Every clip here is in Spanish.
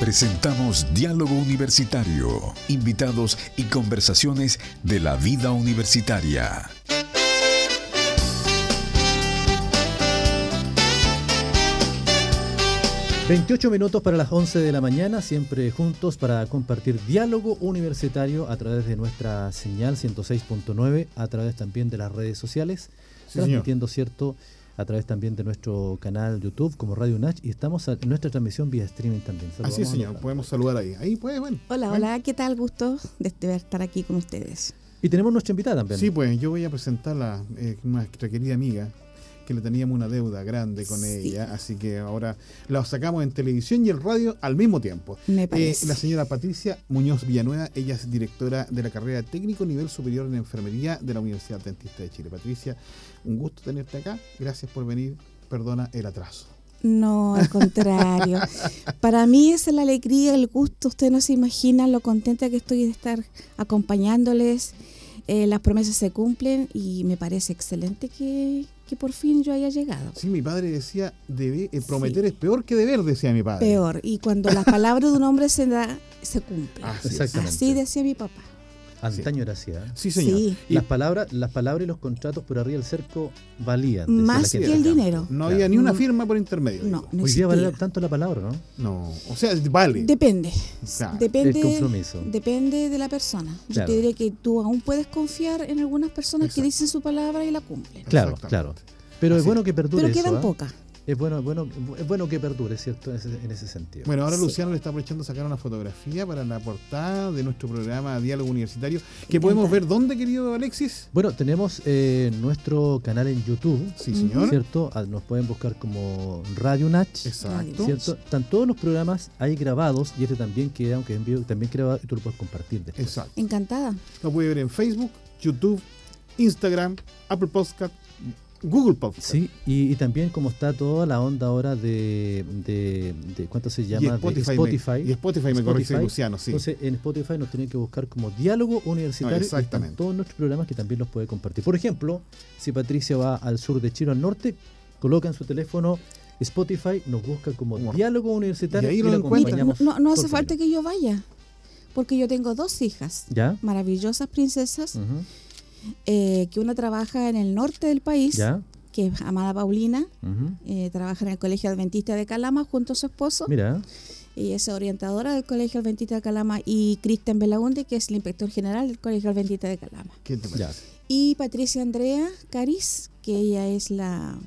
Presentamos Diálogo Universitario, invitados y conversaciones de la vida universitaria. ...28 minutos para las 11 de la mañana... ...siempre juntos para compartir diálogo universitario... ...a través de nuestra señal 106.9... ...a través también de las redes sociales... ...transmitiendo, ¿cierto?... a través también de nuestro canal YouTube como Radio Nach y estamos en nuestra transmisión vía streaming también. Saludamos Así es, señor, podemos saludar ahí. Ahí pues, bueno. Hola, hola, ¿qué tal? Gusto de estar aquí con ustedes. Y tenemos nuestra invitada también. Sí, pues yo voy a presentar a eh, nuestra querida amiga, que le teníamos una deuda grande con ella, así que ahora la sacamos en televisión y en radio al mismo tiempo. Me eh, parece. la señora Patricia Muñoz Villanueva, ella es directora de la carrera técnico nivel superior en enfermería de la Universidad Dentista de Chile. Patricia, un gusto tenerte acá, gracias por venir, perdona el atraso. No, al contrario. Para mí es la alegría, el gusto. Usted no se imagina lo contenta que estoy de estar acompañándoles. Eh, las promesas se cumplen y me parece excelente que, que por fin yo haya llegado. Sí, mi padre decía, debe, eh, prometer es peor que deber, decía mi padre. Peor, y cuando las palabras de un hombre se da, se cumplen. Así decía mi papá. Antaño era así, ¿eh? Sí, señor. Las palabras, las palabras y los contratos por arriba del cerco valían. Más que el dinero. No había ni una firma por intermedio. No, Hoy día vale tanto la palabra, ¿no? No, o sea, vale. Depende. Depende. El compromiso. Depende de la persona. Yo te diré que tú aún puedes confiar en algunas personas que dicen su palabra y la cumplen. Claro, claro. Pero es bueno que perdure Pero quedan ¿ah? pocas es bueno, bueno, es bueno que perdure, ¿cierto? En ese, sentido. Bueno, ahora Luciano le está aprovechando sacar una fotografía para la portada de nuestro programa Diálogo Universitario, que podemos ver dónde, querido Alexis. Bueno, tenemos eh, nuestro canal en YouTube. Sí, señor. ¿Cierto? Ah, nos pueden buscar como Radio Natch. Exacto. ¿Cierto? Están todos los programas ahí grabados y este también queda, aunque en vivo, también grabado y tú lo puedes compartir después. Exacto. Encantada. Lo puede ver en Facebook, YouTube, Instagram, Apple Podcast, Google Podcast. Sí, y, también como está toda la onda ahora de, de, ¿cuánto se llama? Spotify. Spotify. Me, y Spotify me corrige Luciano, sí. Entonces en Spotify nos tienen que buscar como diálogo universitario. exactamente. todos nuestros programas que también los puede compartir. Por ejemplo, si Patricia va al sur de Chile, al norte, coloca en su teléfono Spotify, nos busca como diálogo universitario y, ahí lo acompañamos. No, no hace falta que yo vaya, porque yo tengo dos hijas, ¿Ya? maravillosas princesas. Eh, que una trabaja en el norte del país, que es Amada Paulina, eh, trabaja en el Colegio Adventista de Calama junto a su esposo. Mira. Ella es orientadora del Colegio Adventista de Calama y Cristian Belaunde, que es el inspector general del Colegio Adventista de Calama. y Patricia Andrea Caris, que ella es la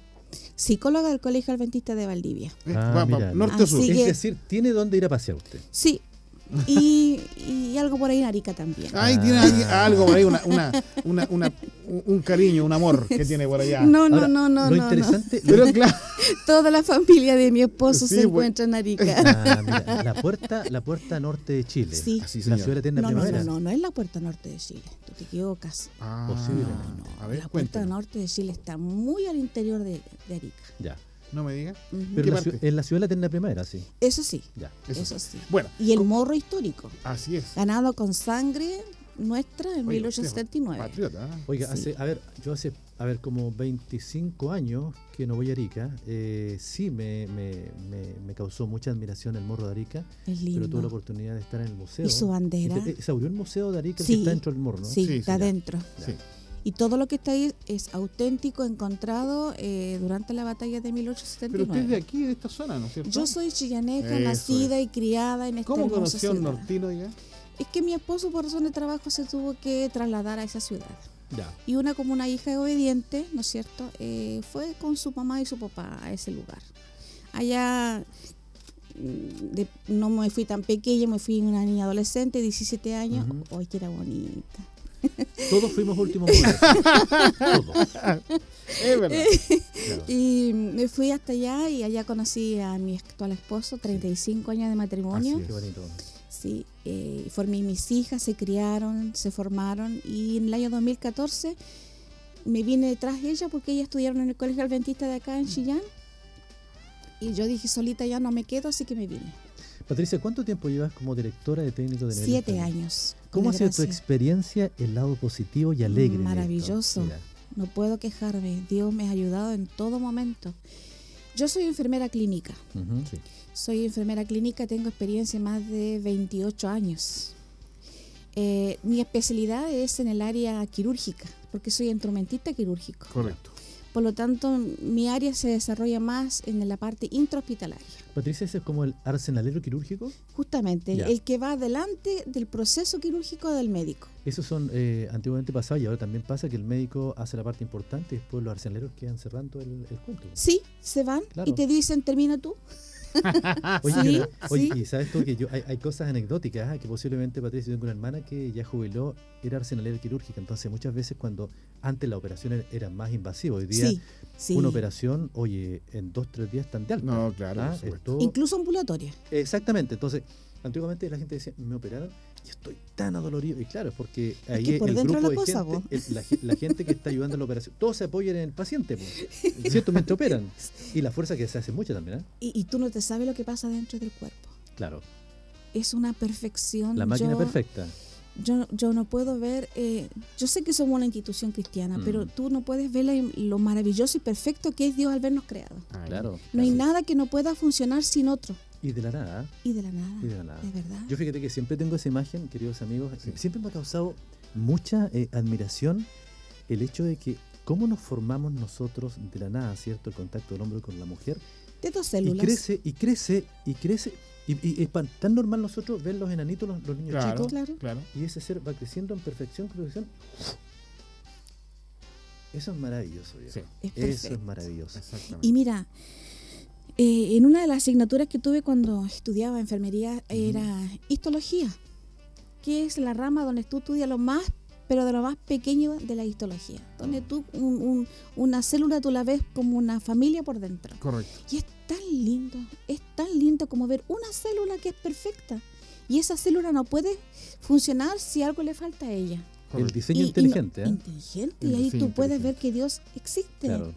psicóloga del Colegio Adventista de Valdivia. Ah, norte sur. Es decir, tiene dónde ir a pasear usted. Sí, y, y, algo por ahí en Arica también. Ahí tiene algo por ahí, una, una, una, una, un cariño, un amor que tiene por allá. No, no, no, no. Lo interesante. Pero claro. Toda la familia de mi esposo se encuentra en Arica. Ah, la, puerta, la puerta norte de Chile. Sí. Así, la ciudad eterna no, primavera. No, no, no, no es la puerta norte de Chile. Tú te equivocas. Ah, Posible. No, no. la puerta norte de Chile está muy al interior de, de Arica. Ya. No me diga. Pero en la ciudad de la eterna primavera, sí. Eso sí. Ya. Eso, sí. Bueno. Y el morro histórico. Así es. Ganado con sangre nuestra en 1879. Patriota. ¿eh? Oiga, hace, a ver, yo hace, a ver, como 25 años que no voy a Arica, eh, sí me, me, me, causó mucha admiración el morro de Arica. Es lindo. Pero tuve la oportunidad de estar en el museo. Y su bandera. Se abrió el museo de Arica que está dentro del morro, ¿no? Sí, está adentro. Sí. Y todo lo que está ahí es auténtico, encontrado eh, durante la batalla de 1879. Pero usted es de aquí, de esta zona, ¿no es cierto? Yo soy chillaneca, nacida y criada en esta ¿Cómo conoció el nortino ya? Es que mi esposo por razón de trabajo se tuvo que trasladar a esa ciudad. Ya. Y una como una hija obediente, ¿no es cierto? Eh, fue con su mamá y su papá a ese lugar. Allá mm, no me fui tan pequeña, me fui una niña adolescente, 17 años. ¡Ay, que era bonita! Todos fuimos últimos Todos. Es verdad. Y me fui hasta allá y allá conocí a mi actual esposo, 35 años de matrimonio. Qué bonito. Sí, eh, formé mis hijas, se criaron, se formaron y en el año 2014 me vine detrás de ella porque ellas estudiaron en el Colegio Adventista de acá en Chillán y yo dije solita ya no me quedo, así que me vine. Patricia, ¿cuánto tiempo llevas como directora de técnico de nivel Siete años. ¿Cómo ha sido tu experiencia, el lado positivo y alegre? Maravilloso. No puedo quejarme. Dios me ha ayudado en todo momento. Yo soy enfermera clínica. Sí. Soy enfermera clínica, tengo experiencia más de 28 años. Eh, mi especialidad es en el área quirúrgica, porque soy instrumentista quirúrgico. Correcto. Por lo tanto, mi área se desarrolla más en la parte intrahospitalaria. Patricia, ese es como el arsenalero quirúrgico. Justamente, el que va adelante del proceso quirúrgico del médico. Esos son, eh, antiguamente pasaba y ahora también pasa que el médico hace la parte importante y después los arsenaleros quedan cerrando el, el cuento. Sí, se van Claro. y te dicen, termina tú. Oye, Sí, oye, sí. y sabes tú que yo hay, hay cosas anecdóticas ah, que posiblemente Patricia yo tengo una hermana que ya jubiló, era arsenalera quirúrgica, entonces muchas veces cuando antes la operación era, era más invasiva, hoy día Sí, sí. una operación, oye, en dos tres días están de alta. No, claro, Ah, Incluso ambulatoria. Exactamente, entonces antiguamente la gente decía, me operaron y estoy tan adolorido. Y claro, es porque ahí que por el grupo la de cosa, gente, el- la, ge- la gente que está ayudando en la operación, todos se apoyan en el paciente, po. ¿cierto? Mientras operan. Y la fuerza que se hace mucha también, ¿eh? Y, y tú no te sabes lo que pasa dentro del cuerpo. Claro, Es una perfección. la máquina Yo- perfecta. Yo, yo no puedo ver, eh, yo sé que somos una institución cristiana, Mm. pero tú no puedes ver la- lo maravilloso y perfecto que es Dios al vernos creado. Ahí. Claro. No hay nada que no pueda funcionar sin otro. Y de la nada. Y de la nada. Y de la nada. De verdad. Yo fíjate que siempre tengo esa imagen, queridos amigos, Sí. siempre me ha causado mucha eh, admiración el hecho de que cómo nos formamos nosotros de la nada, ¿cierto? El contacto del hombre con la mujer. de dos Y células. crece, y crece, y crece. Y, y es pan- tan normal nosotros ver los enanitos, los, los niños Claro, chicos, Claro. claro. y ese ser va creciendo en perfección, perfección. Eso es maravilloso. Sí, Es Eso es maravilloso. exactamente. Y mira, eh, en una de las asignaturas que tuve cuando estudiaba enfermería era histología, que es la rama donde tú estudias lo más, pero de lo más pequeño de la histología, donde tú un- un- una célula tú la ves como una familia por dentro. Correcto. Y es tan lindo, es tan lindo como ver una célula que es perfecta. Y esa célula no puede funcionar si algo le falta a ella. El correcto. diseño Y- y no- inteligente, ¿eh? inteligente. El Y ahí tú puedes inteligente. ver que Dios existe. Claro.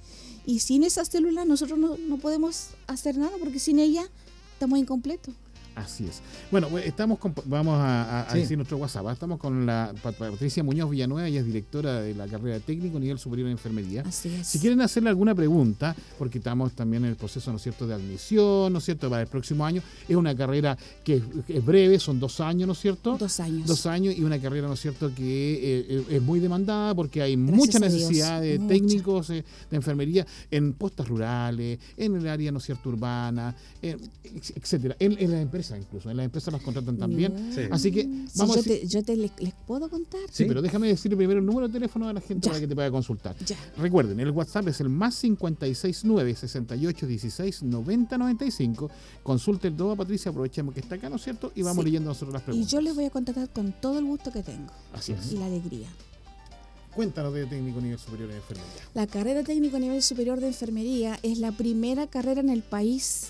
Y sin esa célula nosotros no, no podemos hacer nada porque sin ella estamos incompletos. Así es. Bueno, estamos con- vamos a, a- a Sí. decir nuestro WhatsApp. ¿ah? Estamos con la Pat- Patricia Muñoz Villanueva, ella es directora de la carrera de técnico nivel superior en enfermería. Así es. Si quieren hacerle alguna pregunta, porque estamos también en el proceso, ¿no es cierto?, de admisión, ¿no es cierto?, para el próximo año. Es una carrera que es, breve, son dos años, ¿no es cierto? Dos años. Dos años y una carrera, ¿no es cierto?, que eh, eh, es muy demandada porque hay Gracias mucha necesidad de mucha. técnicos eh, de enfermería en postas rurales, en el área, ¿no es cierto?, urbana, eh, etcétera. En, en las empresas incluso, en las empresas las contratan también. Sí. Así que vamos a yo decir- te, yo te les, les puedo contar. Sí, Sí. pero déjame decirle primero el número de teléfono de la gente Ya. para que te pueda consultar. Ya. Recuerden, el WhatsApp es el más 569 68 16 90 95. Consulte el Doba Patricia, aprovechemos que está acá, ¿no es cierto? Y vamos Sí. leyendo nosotros las Y preguntas. yo les voy a contactar con todo el gusto que tengo Así es. y la alegría. Cuéntanos de técnico nivel superior en enfermería. La carrera técnico a nivel superior de enfermería es la primera carrera en el país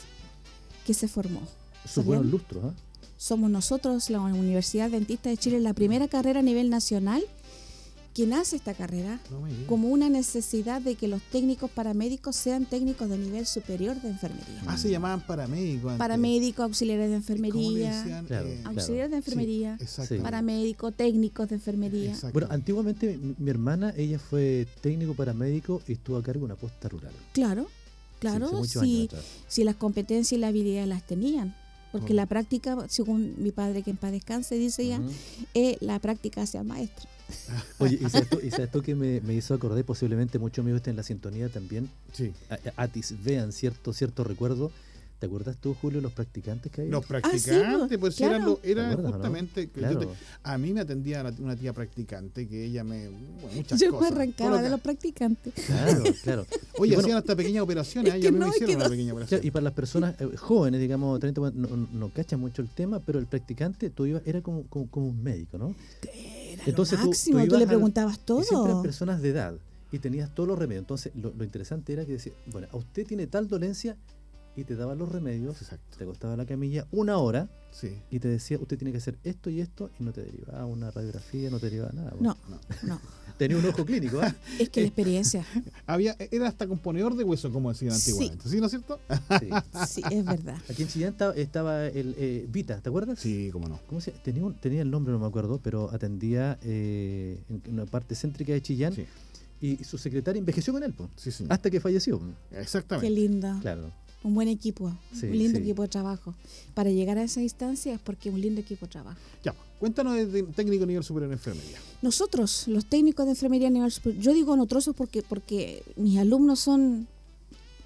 que se formó. Sus buenos lustros, ¿ah? Somos nosotros, la Universidad Dentista de Chile, la primera carrera a nivel nacional que nace esta carrera No digas. como una necesidad de que los técnicos paramédicos sean técnicos de nivel superior de enfermería. Ah, se llamaban paramédicos antes. Paramédicos, auxiliares de ¿Cómo le enfermería, decían? Claro. Eh, auxiliares de enfermería, sí, paramédicos, técnicos de enfermería. Exacto. Bueno, antiguamente mi, mi hermana, ella fue técnico paramédico y estuvo a cargo de una posta rural. Claro, claro, hace si, las competencias y la habilidad las tenían. Porque la práctica, según mi padre que en paz descanse, dice ya, eh, la práctica hacia maestro. Oye, y sabes tú, y sabes tú que me, me hizo acordar, posiblemente muchos amigos estén en la sintonía también, Sí. a- a- atis, vean cierto, cierto recuerdo. ¿Te acuerdas tú, Julio, los practicantes que hay? Los Ah, practicantes, sí, pues claro. eran, lo- ¿Te eran acuerdas o no? justamente. yo Claro. te- a mí me atendía una tía practicante que ella me. bueno, muchas Yo me cosas. arrancaba Todo lo de los practicantes. Claro, claro. Oye, bueno, hacían hasta pequeñas operaciones. Es que a mí no, me es hicieron una no. pequeña Claro, operación. y para las personas eh, jóvenes, digamos, 30, no, no, no cachan mucho el tema, pero el practicante tú ibas, era como, como, como un médico, ¿no? Era Entonces lo tú- máximo, tú tú, le ibas al- preguntabas Y siempre eran todo. personas de edad y tenías todos los remedios. Entonces, lo, lo interesante era que decía, bueno, a usted tiene tal dolencia y te daban los remedios, Exacto. te acostaba en la camilla una hora Sí. y te decía, usted tiene que hacer esto y esto y no te derivaba una radiografía, no te derivaba nada. No, No. no. Tenía un ojo clínico, ¿ah? Es que la experiencia, Había, era hasta componedor de hueso, como decían Sí. antiguamente. ¿Sí, no es cierto? Sí. sí, es verdad. Aquí en Chillán estaba, estaba el eh, Vita, ¿te acuerdas? Sí, cómo no. ¿Cómo se tenía, un- tenía el nombre, no me acuerdo, pero atendía eh, en una parte céntrica de Chillán Sí. Y, su secretaria envejeció con él, po, Sí, hasta que falleció. Qué Exactamente. lindo. Claro. Un buen equipo, Sí, un lindo sí. equipo de trabajo. Para llegar a esa instancia es porque un lindo equipo de trabajo. Ya, cuéntanos de, de técnico nivel superior en enfermería. Nosotros, los técnicos de enfermería a nivel superior, yo digo nosotros porque, porque mis alumnos son,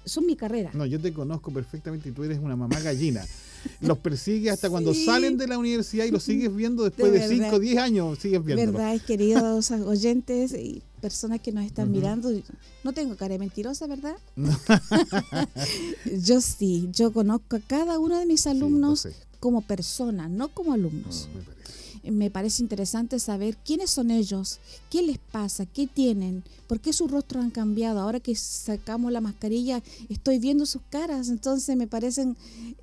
son mi carrera. No, yo te conozco perfectamente y tú eres una mamá gallina. Los persigues hasta cuando Sí. salen de la universidad y los sigues viendo después de De 5 verdad. o 10 años, sigues viéndolo. ¿Verdad? Queridos oyentes y personas que nos están Ujú. mirando, no tengo cara de mentirosa, ¿verdad? yo sí, yo conozco a cada uno de mis Sí, alumnos sé, como personas, no como alumnos. me parece. Me parece interesante saber quiénes son ellos, qué les pasa, qué tienen, por qué sus rostros han cambiado. Ahora que sacamos la mascarilla, estoy viendo sus caras, entonces me parecen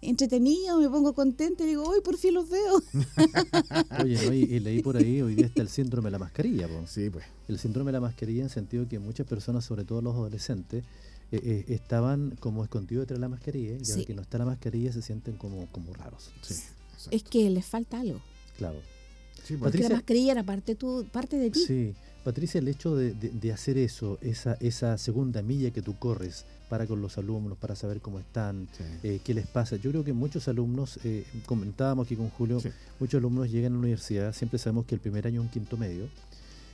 entretenidos, me pongo contenta y digo, hoy por fin los veo. Oye, ¿no? y, y leí por ahí, hoy día está el síndrome de la mascarilla. po. Sí, pues. El síndrome de la mascarilla en el sentido que muchas personas, sobre todo los adolescentes, eh, eh, estaban como escondidos detrás de la mascarilla y ahora Sí. que no está la mascarilla se sienten como, como raros. Sí, exacto. Es que les falta algo. Claro. Sí, pues. Porque Patricia- la mascarilla era parte, tu, parte de ti. Sí, Patricia, el hecho de, de- de hacer eso, esa, esa segunda milla que tú corres para con los alumnos, para saber cómo están, Sí. eh, qué les pasa. Yo creo que muchos alumnos, eh, comentábamos aquí con Julio, Sí. muchos alumnos llegan a la universidad, siempre sabemos que el primer año es un quinto medio,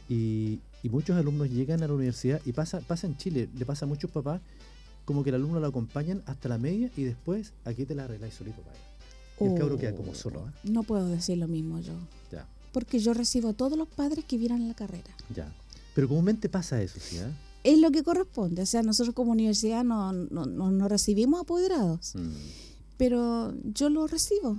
y, y muchos alumnos llegan a la universidad y pasa, pasa en Chile, le pasa a muchos papás, como que el alumno lo acompañan hasta la media y después aquí te la arregláis solito, padre. Y el cabro queda como Oh, solo, ¿ah? No puedo decir lo mismo yo. Ya, Porque yo recibo a todos los padres que vieran la carrera. ya. Pero comúnmente pasa eso, ¿sí? ah? Es lo que corresponde. O sea, nosotros como universidad no, no, no- no recibimos apoderados. Mm. pero yo lo recibo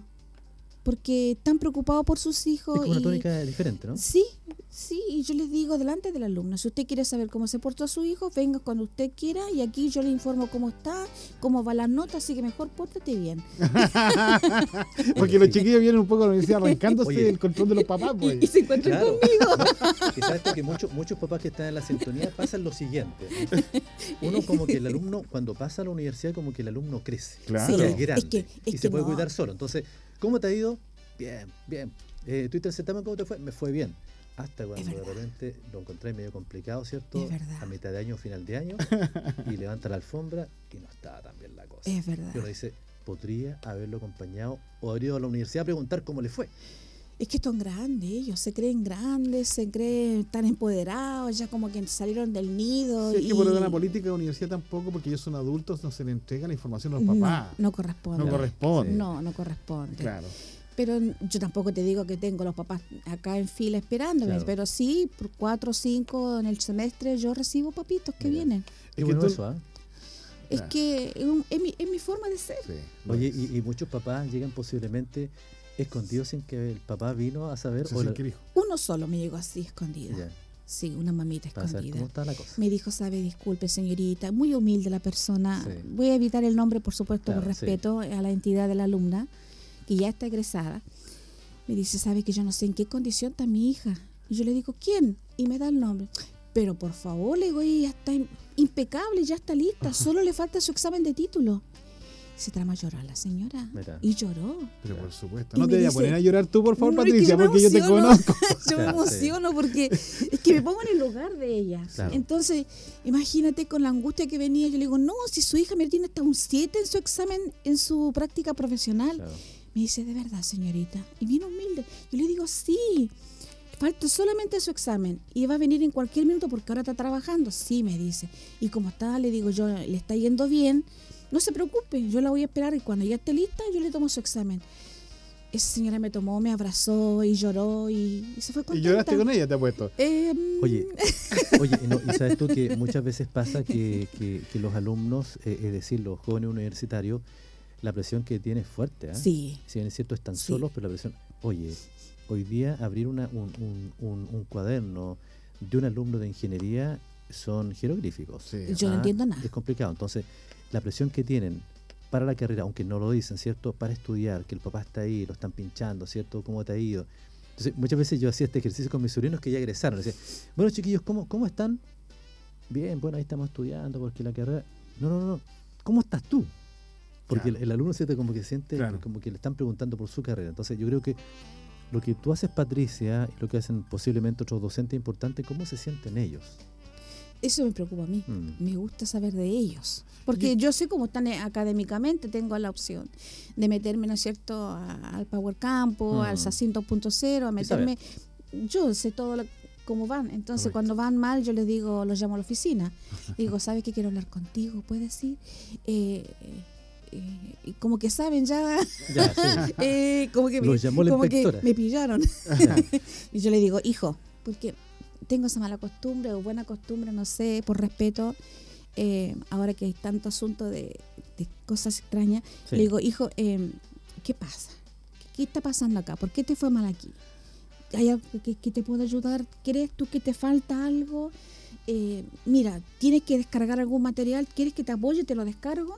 porque están preocupados por sus hijos Es como una y tónica diferente, ¿no? sí sí y yo les digo delante del alumno si usted quiere saber cómo se portó a su hijo venga cuando usted quiera y aquí yo le informo cómo está cómo va las notas así que mejor pórtate bien Porque los chiquillos vienen un poco a la universidad arrancándose Oye. del control de los papás, y, pues. y se encuentran Claro. conmigo Y sabes tú que muchos, muchos papás que están en la sintonía pasan lo siguiente. Uno como que el alumno, cuando pasa a la universidad, como que el alumno crece. Claro. Sí, Ya es es grande. que- es y que se puede no. cuidar solo. Entonces, ¿cómo te ha ido? Bien, bien. Eh, ¿Tuviste el certamen? ¿Cómo te fue? Me fue bien. Hasta cuando de repente lo encontré medio complicado, ¿cierto? Es verdad. A mitad de año, final de año, y levanta la alfombra y no estaba tan bien la cosa. es verdad Y uno dice, podría haberlo acompañado o haber ido a la universidad a preguntar cómo le fue. Es que son grandes ellos se creen grandes se creen tan empoderados ya como que salieron del nido Sí, es que por una política de universidad tampoco, porque ellos son adultos, no se le entrega la información a los papás. no, no corresponde No corresponde. Sí. no no corresponde Claro. Pero yo tampoco te digo que tengo los papás acá en fila esperándome, Claro. pero sí, por cuatro o cinco en el semestre yo recibo papitos que Mira. vienen. Qué que bueno tú- eso, ¿ah? Es Claro. que es, un- es mi, es mi forma de ser. Sí. Oye, y, y muchos papás llegan posiblemente escondidos sin que el papá vino a saber. Sí, o sí, la- ¿qué dijo? Uno solo me llegó así escondida. Ya, Sí, una mamita para saber escondida. cómo está la cosa. Me dijo, sabe, disculpe señorita, muy humilde la persona. Sí. Voy a evitar el nombre, por supuesto, por Claro, sí. respeto a la entidad de la alumna, que ya está egresada. Me dice, sabe que yo no sé en qué condición está mi hija. Y yo le digo, ¿quién? Y me da el nombre. Pero por favor, le digo, ella está im- impecable, ya está lista, solo le falta su examen de título. Se trama a llorar la señora. Mira. Y lloró. Pero por supuesto. Y No te vayas a poner a llorar tú, por favor, No, es que Patricia, porque yo te conozco. Yo me emociono porque es que me pongo en el lugar de ella. Claro. Entonces, imagínate con la angustia que venía, yo le digo, no, si su hija me tiene hasta un 7 en su examen, en su práctica profesional. Claro. Me dice, de verdad, señorita. Y bien humilde. Yo le digo, sí, falta solamente su examen. Y va a venir en cualquier minuto porque ahora está trabajando. Sí, me dice. Y como está, le digo, yo, le está yendo bien, no se preocupe, yo la voy a esperar y cuando ya esté lista, yo le tomo su examen. Esa señora me tomó, me abrazó y lloró y, y se fue Y contenta. lloraste con ella, te apuesto. Eh, Oye, oye no, y sabes tú que muchas veces pasa que, que- que los alumnos, eh, es decir, los jóvenes universitarios, la presión que tienen es fuerte. ¿ah? Sí, Si bien es cierto, están Sí. solos, pero la presión. Oye, hoy día abrir una, un, un- un- un cuaderno de un alumno de ingeniería son jeroglíficos. Sí. Yo no Ah, entiendo nada. Es complicado. Entonces, la presión que tienen para la carrera, aunque no lo dicen, ¿cierto? Para estudiar, que el papá está ahí, lo están pinchando, ¿cierto? ¿Cómo te ha ido? Entonces, muchas veces yo hacía este ejercicio con mis sobrinos que ya egresaron. Decía, bueno, chiquillos, ¿cómo, ¿cómo están? Bien, bueno, ahí estamos estudiando porque la carrera... No, no, no, no. ¿Cómo estás tú? Porque Claro. el, el alumno siente como que siente Claro. como que le están preguntando por su carrera. Entonces, yo creo que lo que tú haces, Patricia, y lo que hacen posiblemente otros docentes importantes, ¿cómo se sienten ellos? Eso me preocupa a mí. Mm. Me gusta saber de ellos. Porque yo sé cómo están eh, académicamente, tengo la opción de meterme, ¿no es cierto?, a- al Power Campo, Mm. al SACIN 2.0, a meterme. Yo sé todo lo- cómo van. Entonces, Correcto. cuando van mal, yo les digo, los llamo a la oficina. Digo, ¿sabes que quiero hablar contigo? ¿Puedes ir? Eh, eh, y como que saben ya, Ya, sí. eh, como que, me, Los llamó la como que me pillaron. Y yo le digo, hijo, porque tengo esa mala costumbre o buena costumbre, no sé, por respeto, eh, ahora que hay tanto asunto de, de cosas extrañas, Sí. le digo, hijo, eh, ¿qué pasa? ¿Qué, qué está pasando acá? ¿Por qué te fue mal aquí? ¿Hay algo que, que te pueda ayudar? ¿Crees tú que te falta algo? Eh, mira, tienes que descargar algún material, ¿quieres que te apoye? Te lo descargo.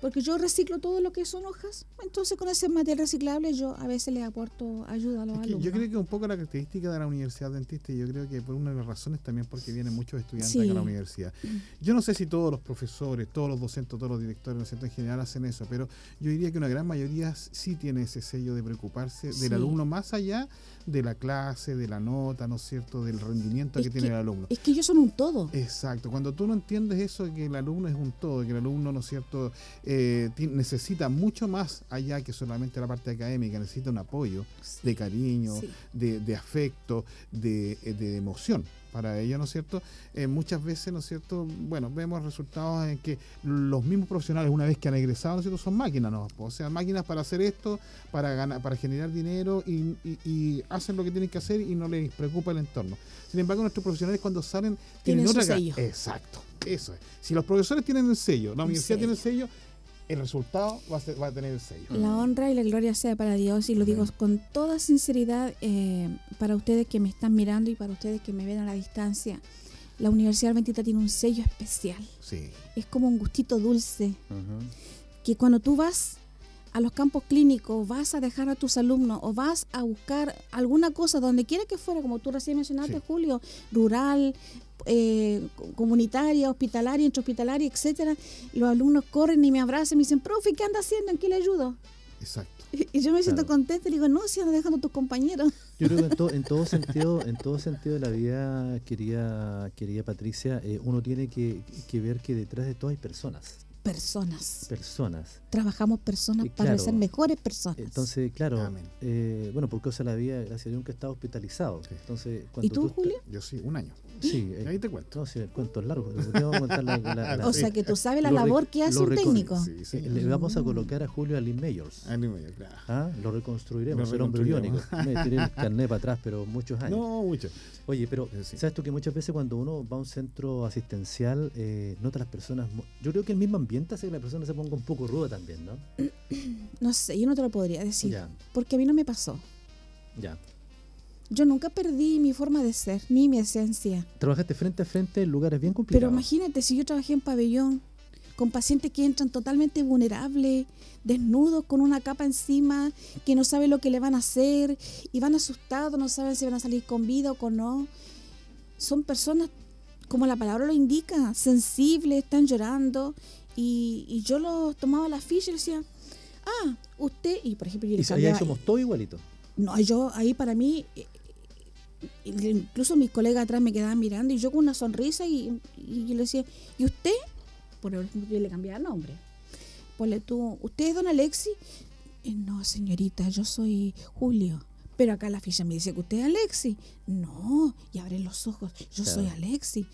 Porque yo reciclo todo lo que son hojas, entonces con ese material reciclable yo a veces le aporto ayuda a los Es que alumnos. yo creo que un poco la característica de la Universidad Dentista, y yo creo que por una de las razones también porque vienen muchos estudiantes Sí. a la universidad. Yo no sé si todos los profesores, todos los docentes, todos los directores, ¿no es cierto? en general hacen eso, pero yo diría que una gran mayoría sí tiene ese sello de preocuparse Sí. del alumno más allá de la clase, de la nota, ¿no es cierto?, del rendimiento Es que, tiene que- el alumno. Es que ellos son un todo. Exacto, cuando tú no entiendes eso, que el alumno es un todo, que el alumno, ¿no es cierto?, eh, necesita mucho más allá que solamente la parte académica, necesita un apoyo de cariño, Sí. de, de afecto, de, eh, de emoción para ello, ¿no es cierto? Eh, muchas veces, ¿no es cierto? Bueno, vemos resultados en que los mismos profesionales, una vez que han egresado, ¿no es cierto? Son máquinas, ¿no? O sea, máquinas para hacer esto, para ganar, para generar dinero y, y- y hacen lo que tienen que hacer y no les preocupa el entorno. Sin embargo, nuestros profesionales cuando salen tienen, Tienen otra sello. Exacto, eso es. Si los profesores tienen el sello, la Un universidad tiene el sello. El resultado va a, ser- va a tener el sello. La honra y la gloria sea para Dios y lo digo con toda sinceridad eh, para ustedes que me están mirando y para ustedes que me ven a la distancia. La Universidad Adventista tiene un sello especial. Sí, Es como un gustito dulce Ujú. que cuando tú vas a los campos clínicos, vas a dejar a tus alumnos o vas a buscar alguna cosa donde quiera que fuera, como tú recién mencionaste, Sí. Julio, rural, eh, co- comunitaria, hospitalaria, intrahospitalaria, etcétera, los alumnos corren y me abrazan y me dicen, profe, ¿qué anda haciendo? ¿En qué le ayudo? exacto. Y yo me siento Claro. contenta y digo, no, si ando dejando a tus compañeros. Yo creo que en, to- en todo sentido, en todo sentido de la vida, quería, querida Patricia, eh, uno tiene que, que ver que detrás de todo hay personas, Personas. personas. Trabajamos personas Eh, para claro. ser mejores personas. Entonces, claro, eh, bueno, por causa de la vida, gracias a Dios, nunca he estado hospitalizado. Sí. Entonces, ¿Y tú, Julio? Yo sí, un año. Sí, eh, Ahí te cuento. no, sí, el cuento es largo. pero te vamos a contar la- la- la- o sea que tú sabes la labor que hace un técnico. Sí, sí. eh, le vamos a colocar a Julio a Lynn Mayors. Ah, ni medio, claro. Ah, lo reconstruiremos, el hombre biónico. Me tiré el carnet para atrás, pero muchos años. No, mucho. Oye, pero sí. sabes tú que muchas veces cuando uno va a un centro asistencial, eh, nota a las personas. Yo creo que el mismo ambiente hace que la persona se ponga un poco ruda también, ¿no? No sé, yo no te lo podría decir. Ya, Porque a mí no me pasó. ya. Yo nunca perdí mi forma de ser, ni mi esencia. Trabajaste frente a frente en lugares bien Pero complicados. imagínate, si yo trabajé en pabellón con pacientes que entran totalmente vulnerables, desnudos, con una capa encima, que no saben lo que le van a hacer, y van asustados, no saben si van a salir con vida o con no. Son personas, como la palabra lo indica, sensibles, están llorando, y, y yo los tomaba la ficha y decía, ah, usted, y por ejemplo yo y allá cambiaba- somos todos igualitos. no, yo ahí para mí, eh, eh, incluso mis colegas atrás me quedaban mirando y yo con una sonrisa y, y yo le decía, ¿y usted? Por ejemplo, yo le cambiaba nombre. Ponle tú, ¿usted es don Alexi? "Eh, no, señorita, yo soy Julio. Pero acá la ficha me dice que usted es Alexi. No, y abre los ojos, yo Claro. soy Alexi.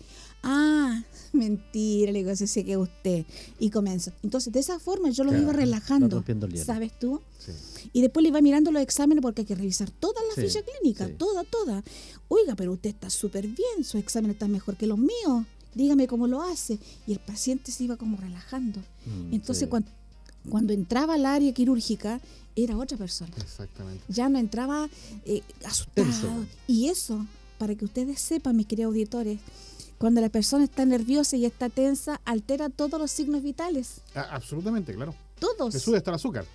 Ah, mentira, le digo, así sé que es usted. Y comienzo. Entonces, de esa forma yo los Claro, iba relajando. ¿Sabes tú? Sí. Y después le iba mirando los exámenes porque hay que revisar toda la Sí, ficha clínica, sí. toda, toda. Oiga, pero usted está súper bien, su examen está mejor que los míos. Dígame cómo lo hace. Y el paciente se iba como relajando. Mm, Entonces, sí. cuan- cuando, entraba al área quirúrgica, era otra persona. Exactamente. Ya no entraba eh, asustado. Tenso. Y eso, para que ustedes sepan, mis queridos auditores, cuando la persona está nerviosa y está tensa, altera todos los signos vitales. Ah, absolutamente, claro. Todos. Te sube hasta el azúcar.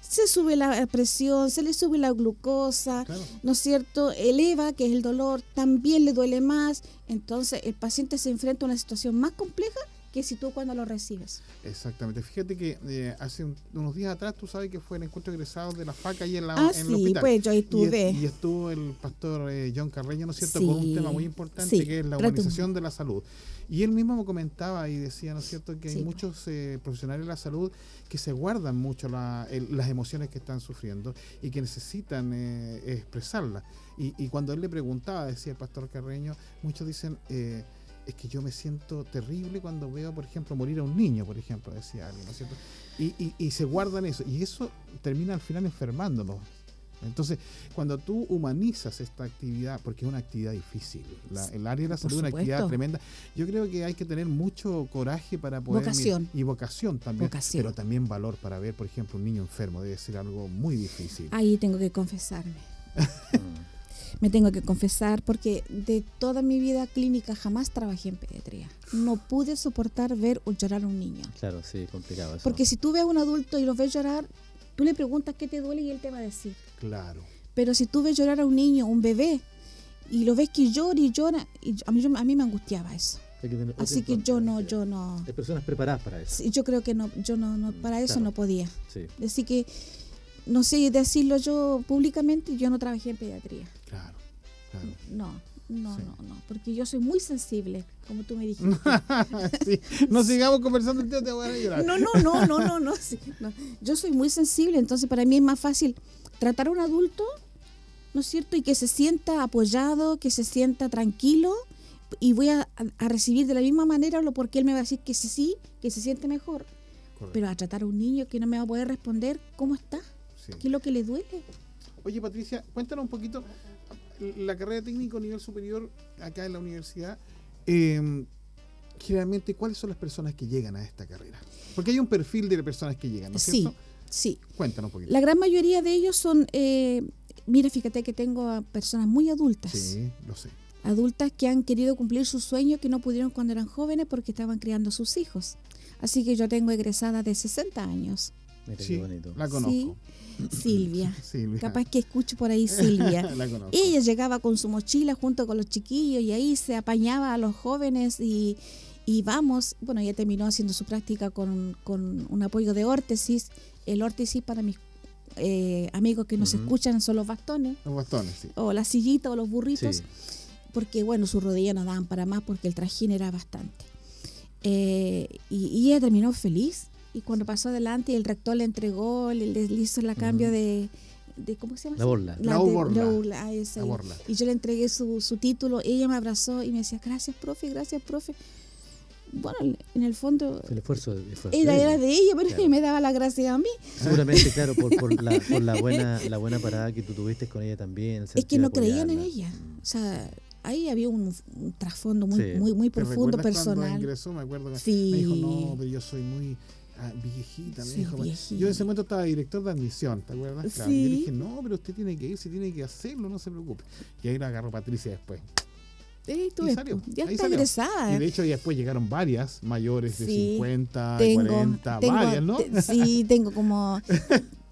Se sube la presión, se le sube la glucosa, Claro. ¿no es cierto? Eleva, que es el dolor, también le duele más. Entonces el paciente se enfrenta a una situación más compleja que si tú cuando lo recibes. Exactamente. Fíjate que eh, hace un- unos días atrás tú sabes que fue el encuentro de egresados de la FACA y en, la, Ah, en el sí, hospital. pues yo ahí estuve. est- y estuvo el pastor eh, John Carreño, ¿no es cierto?, con un tema muy importante sí, que es la humanización de la salud. Y él mismo me comentaba y decía, ¿no es cierto?, que hay muchos eh, profesionales de la salud que se guardan mucho la- el- las emociones que están sufriendo y que necesitan eh, expresarlas. Y, y cuando él le preguntaba, decía el pastor Carreño, muchos dicen... eh, es que yo me siento terrible cuando veo, por ejemplo, morir a un niño, por ejemplo, decía alguien, ¿no es cierto? Y, y- y se guardan eso, y eso termina al final enfermándolos. Entonces, cuando tú humanizas esta actividad, porque es una actividad difícil, la- el área de la salud es una actividad tremenda, yo creo que hay que tener mucho coraje para poder... Vocación. Y vocación también, Vocación. pero también valor para ver, por ejemplo, un niño enfermo, debe ser algo muy difícil. Ahí tengo que confesarme. Me tengo que confesar porque de toda mi vida clínica jamás trabajé en pediatría. No pude soportar ver o llorar a un niño. Claro, sí, complicado eso. Porque si tú ves a un adulto y lo ves llorar, tú le preguntas qué te duele y él te va a decir. Claro. Pero si tú ves llorar a un niño, un bebé, y lo ves que llora y llora, y a, mí, yo- a mí me angustiaba eso. Hay que Así que yo no, yo no, Hay personas preparadas para eso. sí, yo creo que no, yo no, no para eso Claro. no podía. Sí. Así que, no sé decirlo yo públicamente, yo no trabajé en pediatría. Claro, claro. No, no, Sí. no, no, porque yo soy muy sensible, como tú me dijiste. Sí, No sigamos conversando tema, te voy a llorar. No, no, no, no, no, no, sí, no. Yo soy muy sensible, entonces para mí es más fácil tratar a un adulto, ¿no es cierto? Y que se sienta apoyado, que se sienta tranquilo y voy a, a recibir de la misma manera lo porque él me va a decir que sí, sí, que se siente mejor. Correcto, Pero a tratar a un niño que no me va a poder responder cómo está, qué es lo que le duele. Oye, Patricia, cuéntanos un poquito la carrera de técnico a nivel superior acá en la universidad. eh, generalmente, ¿cuáles son las personas que llegan a esta carrera? Porque hay un perfil de personas que llegan, ¿no es Sí, cierto? sí. Cuéntanos un poquito. La gran mayoría de ellos son, eh, mira, fíjate que tengo a personas muy adultas. Sí, lo sé. adultas que han querido cumplir sus sueños que no pudieron cuando eran jóvenes porque estaban criando sus hijos. Así que yo tengo egresada de 60 años, Mira Sí, qué bonito. la conozco. Silvia. Silvia. Capaz que escucho por ahí Silvia. la conozco. Ella llegaba con su mochila junto con los chiquillos y ahí se apañaba a los jóvenes y, y vamos, bueno, ella terminó haciendo su práctica con, con un apoyo de órtesis. El órtesis para mis eh, amigos que nos escuchan son los bastones Los bastones, sí. o la sillita o los burritos. Sí. porque bueno, sus rodillas no daban para más porque el trajín era bastante. Eh, y, y ella terminó feliz y cuando pasó adelante y el rector le entregó, le, le hizo la cambio de, de, ¿cómo se llama? La borla. La de- borla. la ah, esa La borla. Y yo le entregué su, su título, ella me abrazó y me decía, gracias, profe, gracias, profe. Bueno, en el fondo El esfuerzo, el esfuerzo era, de era ella. de ella, pero Claro. ella me daba la gracia a mí. Seguramente, claro, por, por, la, por la buena la buena parada que tú tuviste con ella también. el Es que no creían en ella. O sea, ahí había un, un trasfondo muy, Sí. muy, muy ¿Te profundo, recuerdas Cuando personal. ingresó, me acuerdo que Sí. me dijo, no, pero yo soy muy ah, viejita. Me Sí, dijo, viejita. Yo en ese momento estaba director de admisión, ¿te acuerdas? Claro, y Sí. yo le dije, no, pero usted tiene que ir, si tiene que hacerlo, no se preocupe. Y ahí la agarró Patricia después. Eh, tú Y salió, ya está salió. egresada. Y de hecho, y después llegaron varias mayores de Sí, 50, tengo, 40, tengo- varias, ¿no? sí, tengo como.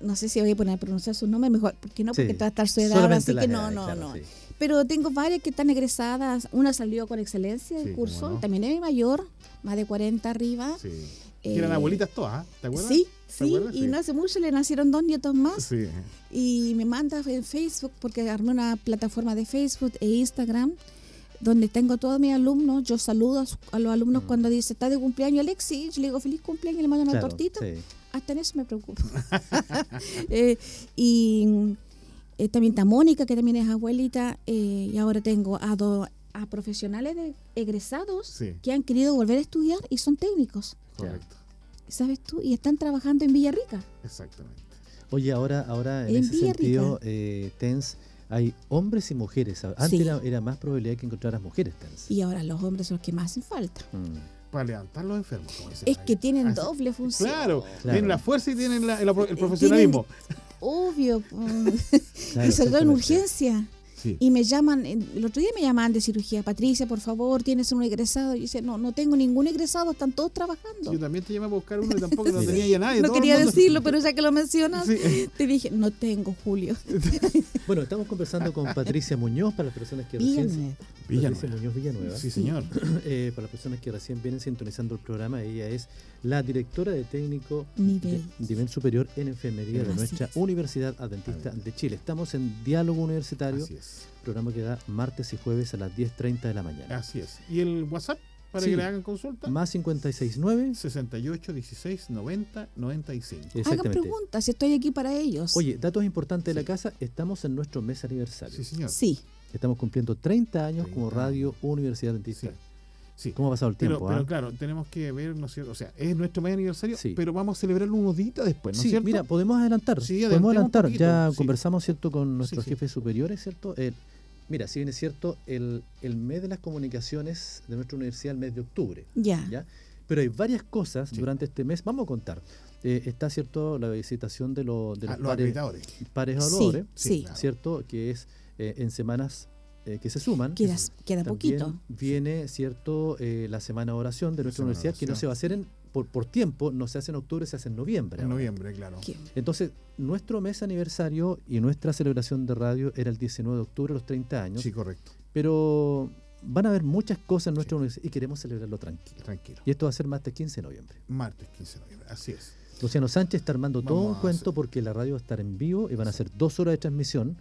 No sé si voy a poner a pronunciar su nombre mejor, porque no, porque Sí. va a estar su edad, así que no, no, claro, no. sí. Pero tengo varias que están egresadas. Una salió con excelencia del curso, no. también es mayor, más de 40 arriba. Sí. Que eran Eh, abuelitas todas, ¿ah? ¿te acuerdas? Sí, ¿Te sí, acuerdas? y Sí. no hace mucho le nacieron dos nietos más. Sí. y me manda en Facebook porque armé una plataforma de Facebook e Instagram donde tengo a todos mis alumnos. Yo saludo a, su- a los alumnos Mm. cuando dice está de cumpleaños Alexis, yo le digo feliz cumpleaños y le mando una Claro, tortita. sí. Hasta en eso me preocupo. Eh, y eh, también está Mónica, que también es abuelita, eh, y ahora tengo a, do- a profesionales de- egresados que han querido volver a estudiar y son técnicos, Correcto. ¿sabes tú? Y están trabajando en Villarrica. Exactamente. Oye, ahora, ahora en En ese Villarrica. sentido, eh, TENS, hay hombres y mujeres. Antes Sí. era, era más probabilidad que encontraras mujeres TENS. Y ahora los hombres son los que más hacen falta. Mm. Para levantar los enfermos. como dicen Es ahí. que tienen Así- doble función. Claro, Claro. tienen la fuerza y tienen la- el, el profesionalismo. Obvio. Claro, y sobre todo en urgencia. Sí. Y me llaman, en- el otro día me llamaban de cirugía, Patricia, por favor, tienes un egresado. Y dice, no, no tengo ningún egresado, están todos trabajando. Yo también te llamé a buscar uno y tampoco no tenía ya nadie. no quería decirlo, pero ya que lo mencionas, Sí. te dije, no tengo, Julio. Bueno, estamos conversando con Patricia Muñoz para las personas que recién... Villameda. Villanueva. Patricia Muñoz Villanueva. Sí, señor. Eh, para las personas que recién vienen sintonizando el programa, ella es la directora de técnico Nivel. de nivel superior en enfermería de nuestra es. Universidad Adventista de Chile. Estamos en Diálogo Universitario, Así es. Programa que da martes y jueves a las 10.30 de la mañana. Así es. ¿Y el WhatsApp para Sí. que le hagan consulta? Más 569. 68 16 90 95. Hagan preguntas, estoy aquí para ellos. Oye, datos importantes de Sí. la casa, estamos en nuestro mes aniversario. Sí, señor. Sí, Estamos cumpliendo 30 años como 30 Radio. Universidad Adventista. Sí. Sí. ¿Cómo ha pasado el Pero, tiempo? pero ah? claro, tenemos que ver, ¿no es cierto? O sea, es nuestro mes aniversario, Sí. pero vamos a celebrarlo unos días después, ¿no es sí, cierto? mira, podemos adelantar. Sí, podemos adelantar. ya sí. conversamos, ¿cierto?, con nuestros sí. jefes superiores, ¿cierto? El- mira, si bien es cierto, el, el mes de las comunicaciones de nuestra universidad, el mes de octubre, ya. ¿ya? Pero hay varias cosas Sí. durante este mes, vamos a contar. Eh, está, ¿cierto?, la visitación de, lo- de Ah, los los pares, pares Sí, evaluadores, sí. claro. ¿cierto?, que es eh, en semanas eh, que se suman. Queda, queda También poquito. viene, ¿cierto?, eh, la semana de oración de nuestra universidad, que no se va a hacer en, por, por tiempo, no se hace en octubre, se hace en noviembre. En ahora. noviembre, claro. ¿Qué? Entonces, nuestro mes aniversario y nuestra celebración de radio era el 19 de octubre, los 30 años. Sí, correcto. Pero van a haber muchas cosas en nuestra universidad y queremos celebrarlo tranquilo. Tranquilo. Y esto va a ser martes 15 de noviembre. Martes 15 de noviembre. Así es. Luciano Sánchez está armando todo un cuento hacer- porque la radio va a estar en vivo y van a ser dos horas de transmisión.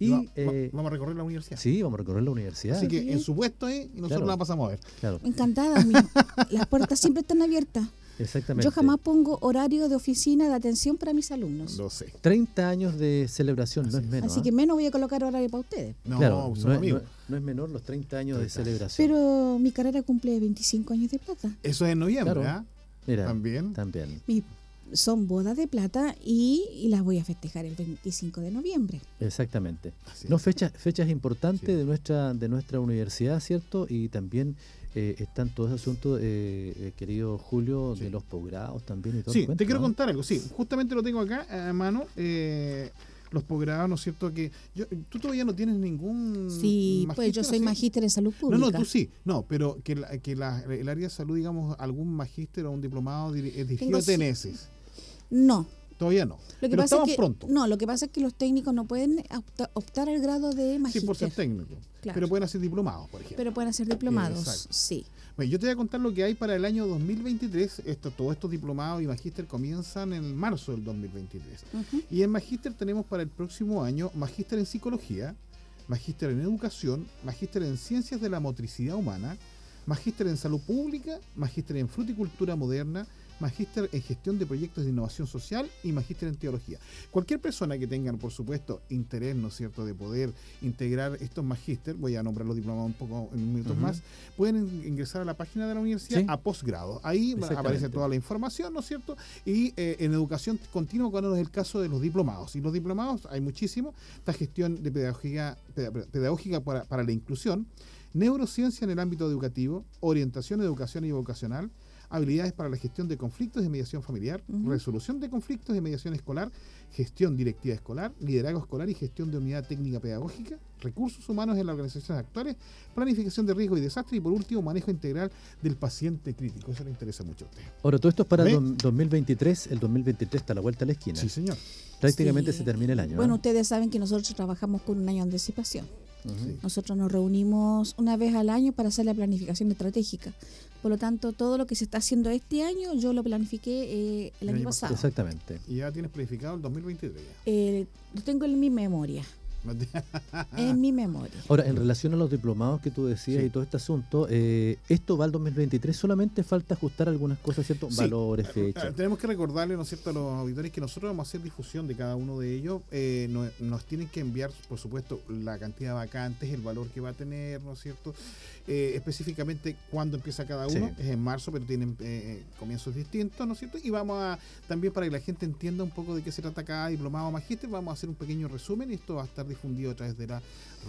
Y Va- eh, vamos a recorrer la universidad. sí, vamos a recorrer la universidad. Así que Bien. en su puesto ahí, y nosotros Claro. la pasamos a ver. Claro, Encantada, mi- las puertas siempre están abiertas. exactamente. Yo jamás pongo horario de oficina de atención para mis alumnos. Lo sé. 30 años de celebración, no Así es es. menos. Así ¿ah? que menos voy a colocar horario para ustedes. No, claro, no es, no- no es menor los 30 años de 30 años. celebración. Pero mi carrera cumple 25 años de plata. Eso es en noviembre, Claro. ¿ah? Mira, También. también. Mi- son bodas de plata y, y las voy a festejar el 25 de noviembre. Exactamente. No, fechas, fechas importantes Sí. de nuestra de nuestra universidad, ¿cierto? Y también eh, están todos esos asuntos, eh, eh, querido Julio, Sí. de los posgrados también y todo Sí, cuento, te quiero ¿no? contar algo. Sí, justamente lo tengo acá a mano. eh, los posgrados, ¿no es cierto? Que yo, tú todavía no tienes ningún. Sí, pues yo soy ¿sí? magíster en salud No, pública. no, tú sí. No, pero que, la- que la- el área de salud, digamos, algún magíster o un diplomado diri- dirigido Tengo sí- TNS. No. Todavía no. Lo que pero pasa estamos es que pronto. no, lo que pasa es que los técnicos no pueden opta- optar al grado de Sí, magíster, por ser técnico. Claro. Pero pueden hacer diplomados, por ejemplo. pero pueden ser diplomados, Exacto. sí. Bueno, yo te voy a contar lo que hay para el año 2023. Esto, todos estos diplomados y magíster comienzan en marzo del 2023. Ujú. Y en magíster tenemos para el próximo año magíster en psicología, magíster en educación, magíster en ciencias de la motricidad humana, magíster en salud pública, magíster en fruticultura moderna, magíster en gestión de proyectos de innovación social y magíster en teología. Cualquier persona que tenga, por supuesto, interés, ¿no es cierto?, de poder integrar estos magíster, voy a nombrar los diplomados un poco en minutos más, pueden in- ingresar a la página de la universidad Sí. a posgrado. Ahí aparece toda la información, ¿no es cierto? Y eh, en educación continua, cuando es el caso de los diplomados. Y los diplomados hay muchísimos. Esta gestión de pedagogía, peda- pedagógica para, para la inclusión, neurociencia en el ámbito educativo, orientación, educación y vocacional, habilidades para la gestión de conflictos y mediación familiar, resolución de conflictos y mediación escolar, gestión directiva escolar, liderazgo escolar y gestión de unidad técnica pedagógica, recursos humanos en las organizaciones actuales, planificación de riesgo y desastre y por último manejo integral del paciente crítico. Eso le interesa mucho a usted. Ahora, todo esto es para ¿Ve? dom- 2023. El 2023 está a la vuelta de la esquina. Sí, señor. Prácticamente Sí. se termina el año. Bueno, ¿ah? ustedes saben que nosotros trabajamos con un año de anticipación. Nosotros nos reunimos una vez al año para hacer la planificación estratégica. Por lo tanto, todo lo que se está haciendo este año, yo lo planifiqué eh, el El año pasado. Exactamente. Y ya tienes planificado el 2023 ya. Eh, lo tengo en mi memoria. En mi memoria. Ahora, en relación a los diplomados que tú decías Sí. y todo este asunto, eh, esto va al 2023, solamente falta ajustar algunas cosas, ¿cierto? Sí. Valores, Ah, fechas. Tenemos que recordarle, ¿no es cierto?, a los auditores que nosotros vamos a hacer difusión de cada uno de ellos. Eh, no- nos tienen que enviar, por supuesto, la cantidad de vacantes, el valor que va a tener, ¿no es cierto? Eh, específicamente cuándo empieza cada uno. Sí. Es en marzo, pero tienen eh, comienzos distintos, ¿no es cierto? Y vamos a, también para que la gente entienda un poco de qué se trata cada diplomado o magíster, vamos a hacer un pequeño resumen y esto va a estar difundido a través de la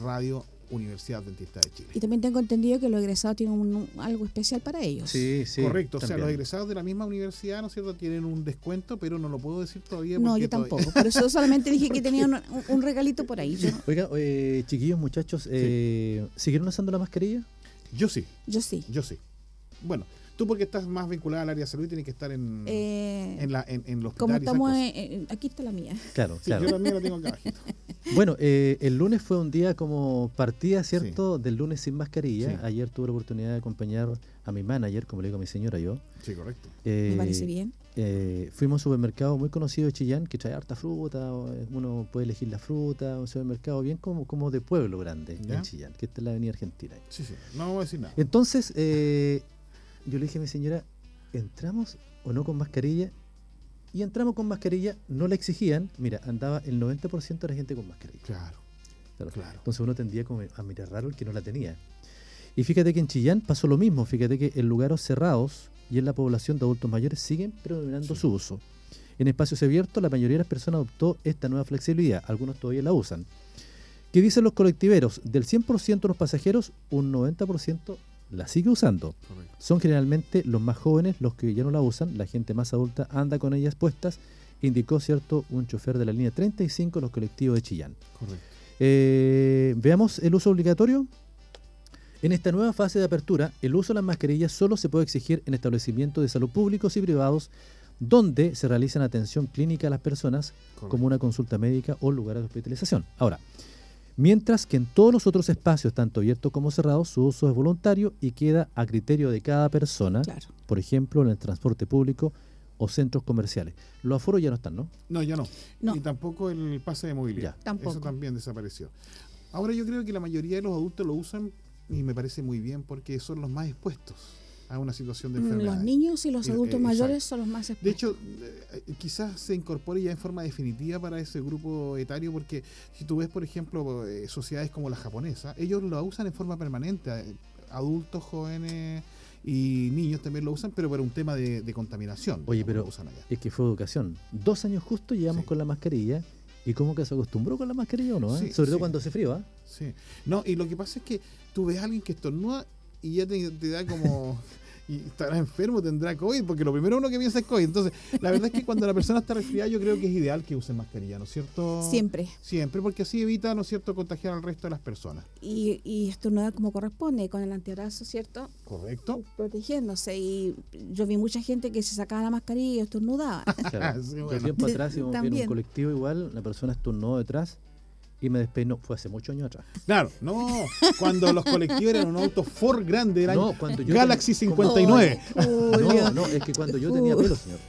radio Universidad Adventista de Chile. Y también tengo entendido que los egresados tienen un- un- algo especial para ellos. Sí, sí. Correcto, o sea, los egresados de la misma universidad, ¿no es cierto?, tienen un descuento, pero no lo puedo decir todavía. No, porque yo todavía- tampoco. Por eso solamente dije que tenía un, un regalito por ahí. Yo, Oiga, eh, chiquillos, muchachos, eh, ¿siguieron usando la mascarilla? Yo sí, yo sí. yo sí. Bueno, tú porque estás más vinculada al área de salud y tienes que estar en, Eh, en, la, en, en los como hospitales y esas estamos, cosas. en- en- aquí está la mía. Claro, Sí, claro. yo también lo tengo acá abajito. Bueno, eh, el lunes fue un día como partida, ¿cierto? Del lunes sin mascarilla. Sí. Ayer tuve la oportunidad de acompañar a mi manager, como le digo a mi señora yo. Sí, correcto. Eh, Me parece bien. eh, fuimos a un supermercado muy conocido de Chillán que trae harta fruta, uno puede elegir la fruta, un supermercado bien como, como de pueblo grande Ya. en Chillán, que está en la avenida Argentina. Sí, sí. No vamos a decir nada. Entonces, eh, yo le dije a mi señora, ¿entramos o no con mascarilla? Y entramos con mascarilla, no la exigían. Mira, andaba el 90% de la gente con mascarilla. Claro, Claro. claro. Entonces uno tendría como a mirar raro el que no la tenía. Y fíjate que en Chillán pasó lo mismo. Fíjate que en lugares cerrados y en la población de adultos mayores siguen predominando Sí. su uso. En espacios abiertos la mayoría de las personas adoptó esta nueva flexibilidad. Algunos todavía la usan. ¿Qué dicen los colectiveros? Del 100% de los pasajeros, un 90% la sigue usando. Correcto. Son generalmente los más jóvenes los que ya no la usan, la gente más adulta anda con ellas puestas, indicó cierto un chofer de la línea 35 de los colectivos de Chillán. Correcto. Eh, veamos el uso obligatorio. En esta nueva fase de apertura, el uso de las mascarillas solo se puede exigir en establecimientos de salud públicos y privados donde se realizan atención clínica a las personas correcto. como una consulta médica o lugar de hospitalización. Ahora, mientras que en todos los otros espacios, tanto abiertos como cerrados, su uso es voluntario y queda a criterio de cada persona, Claro. por ejemplo, en el transporte público o centros comerciales. Los aforos ya no están, ¿no? No, ya no. No. Y tampoco el pase de movilidad. Ya. Tampoco. Eso también desapareció. Ahora yo creo que la mayoría de los adultos lo usan y me parece muy bien porque son los más expuestos a una situación de enfermedad. Los niños y los Eh, adultos eh, mayores exacto. son los más De expuestos. hecho, eh, quizás se incorpore ya en forma definitiva para ese grupo etario, porque si tú ves, por ejemplo, eh, sociedades como la japonesa, ellos lo usan en forma permanente. eh, Adultos, jóvenes y niños también lo usan, pero para un tema de, de contaminación. Oye, pero lo usan allá. Es que fue educación. Dos años justo llevamos Sí. con la mascarilla. ¿Y cómo que se acostumbró con la mascarilla o no? eh? Sí, Sobre todo cuando hace frío, ¿ah? Sí. No, y lo que pasa es que tú ves a alguien que estornuda y ya te, te da como. y estará enfermo, tendrá COVID, porque lo primero uno que piensa es COVID. Entonces, la verdad es que cuando la persona está resfriada, yo creo que es ideal que usen mascarilla, ¿no es cierto? Siempre. Siempre, porque así evita, ¿no es cierto?, contagiar al resto de las personas. Y, y estornudar como corresponde, con el antebrazo, ¿cierto? ¿Correcto? Protegiéndose. Y yo vi mucha gente que se sacaba la mascarilla y estornudaba. Claro. Sí, Yo bueno. tiempo atrás bien un También. colectivo igual, la persona estornudó detrás y me despeinó. Fue hace muchos años atrás. Claro, no, cuando los colectivos eran un auto Ford grande del año No, cuando yo Galaxy tenía- como- 59. Julio, No, no, es que cuando yo tenía pelo, señor.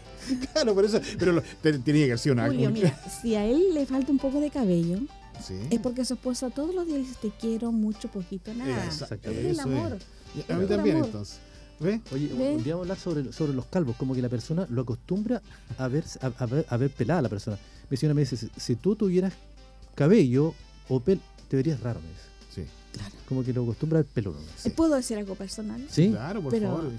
Claro, por eso, pero lo- te- tenía que sido una Julio, mira, si a él le falta un poco de cabello, Sí. es porque su esposa todos los días dice te quiero mucho, poquito, nada. Exacto, Es el es. amor. A mí también, amor. entonces. ¿Ves? Oye, ¿Ve? un día vamos a hablar sobre, sobre los calvos, como que la persona lo acostumbra a ver, a, a ver, a ver pelada a la persona. Mi señora me dice, si tú tuvieras cabello o pelo, te verías raro, me dice. Sí. Como que lo acostumbra al pelo. ¿no? Sí. ¿Puedo decir algo personal? ¿Sí? Claro, por Pero favor.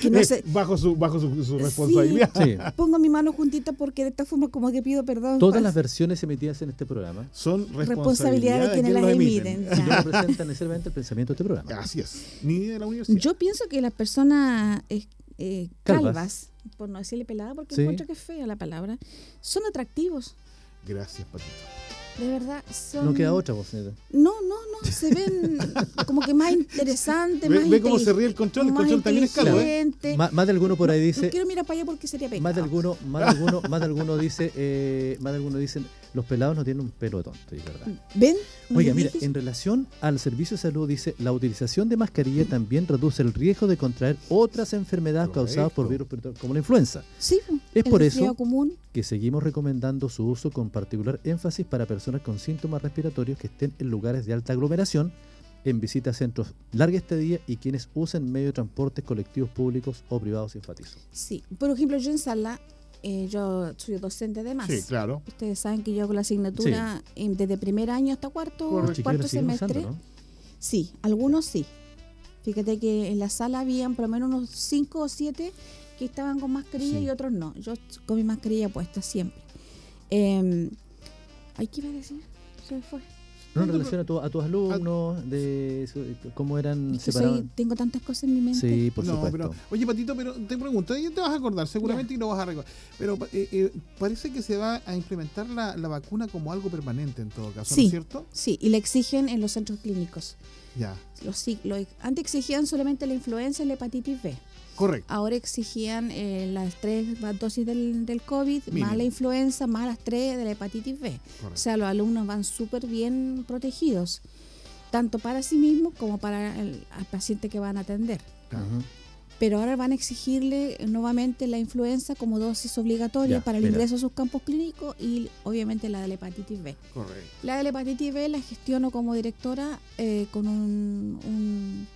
Que no eh, se- bajo su, bajo su, su responsabilidad. Sí. Pongo mi mano juntita porque de esta forma como que pido perdón. Todas por- las versiones emitidas en este programa Son responsabilidad de quienes las emiten. y no representan necesariamente el pensamiento de este programa. Así es. Ni de la universidad. Yo pienso que las personas eh, eh, Calvas. calvas, por no decirle pelada, porque Sí. encuentro que es fea la palabra, son atractivos. Gracias, Patito. De verdad, son... No queda otra voz, señora. No, no, no, se ven como que más interesantes, Ve, más ve cómo intelig- se ríe el control. El más control también es calvo, ¿eh? Más de alguno por ahí No dice, quiero mirar para allá porque sería pecado. más de alguno, más de alguno, más de alguno dice, eh, más de alguno dicen, los pelados no tienen un pelo tonto, y es verdad. ¿Ven? ¿No Oiga, mira, en relación al servicio de salud, dice, la utilización de mascarilla también reduce el riesgo de contraer otras enfermedades causadas por virus como la influenza, Sí, Es por eso- común. que seguimos recomendando su uso con particular énfasis para personas con síntomas respiratorios que estén en lugares de alta aglomeración, en visitas a centros larga estadía y quienes usen medio de transportes colectivos públicos o privados, enfatizo. Sí, por ejemplo, yo en sala, eh, yo soy docente de más. Sí, claro. Ustedes saben que yo hago la asignatura desde primer año hasta cuarto, cuarto semestre. usando, ¿no? Sí, algunos sí. Fíjate que en la sala habían por lo menos unos cinco o siete que estaban con mascarilla Sí. y otros no. Yo con mi mascarilla puesta siempre. Eh, ¿Ay, qué iba a decir? Se me fue. No, en No, no, relación a, tu- a tus alumnos, de su- cómo eran Es que separados. soy- tengo tantas cosas en mi mente. Sí, por no, supuesto. pero, oye, Patito, pero te pregunto, ya te vas a acordar seguramente y lo vas a recordar. Pero eh, eh, parece que se va a implementar la, la vacuna como algo permanente en todo caso, ¿no es cierto? Sí, y la exigen en los centros clínicos. Ya. Los, sí- lo- antes exigían solamente la influenza y la hepatitis B. Correcto. Ahora exigían eh, las tres dosis del, del COVID, Mínimo. más la influenza, más las tres de la hepatitis B. O Correcto. sea, los alumnos van súper bien protegidos, tanto para sí mismos como para el al paciente que van a atender. Ujú. Pero ahora van a exigirle eh, nuevamente la influenza como dosis obligatoria Ya, para el mira. ingreso a sus campos clínicos y obviamente la de la hepatitis B. Correcto. La de la hepatitis B la gestiono como directora eh, con un, un,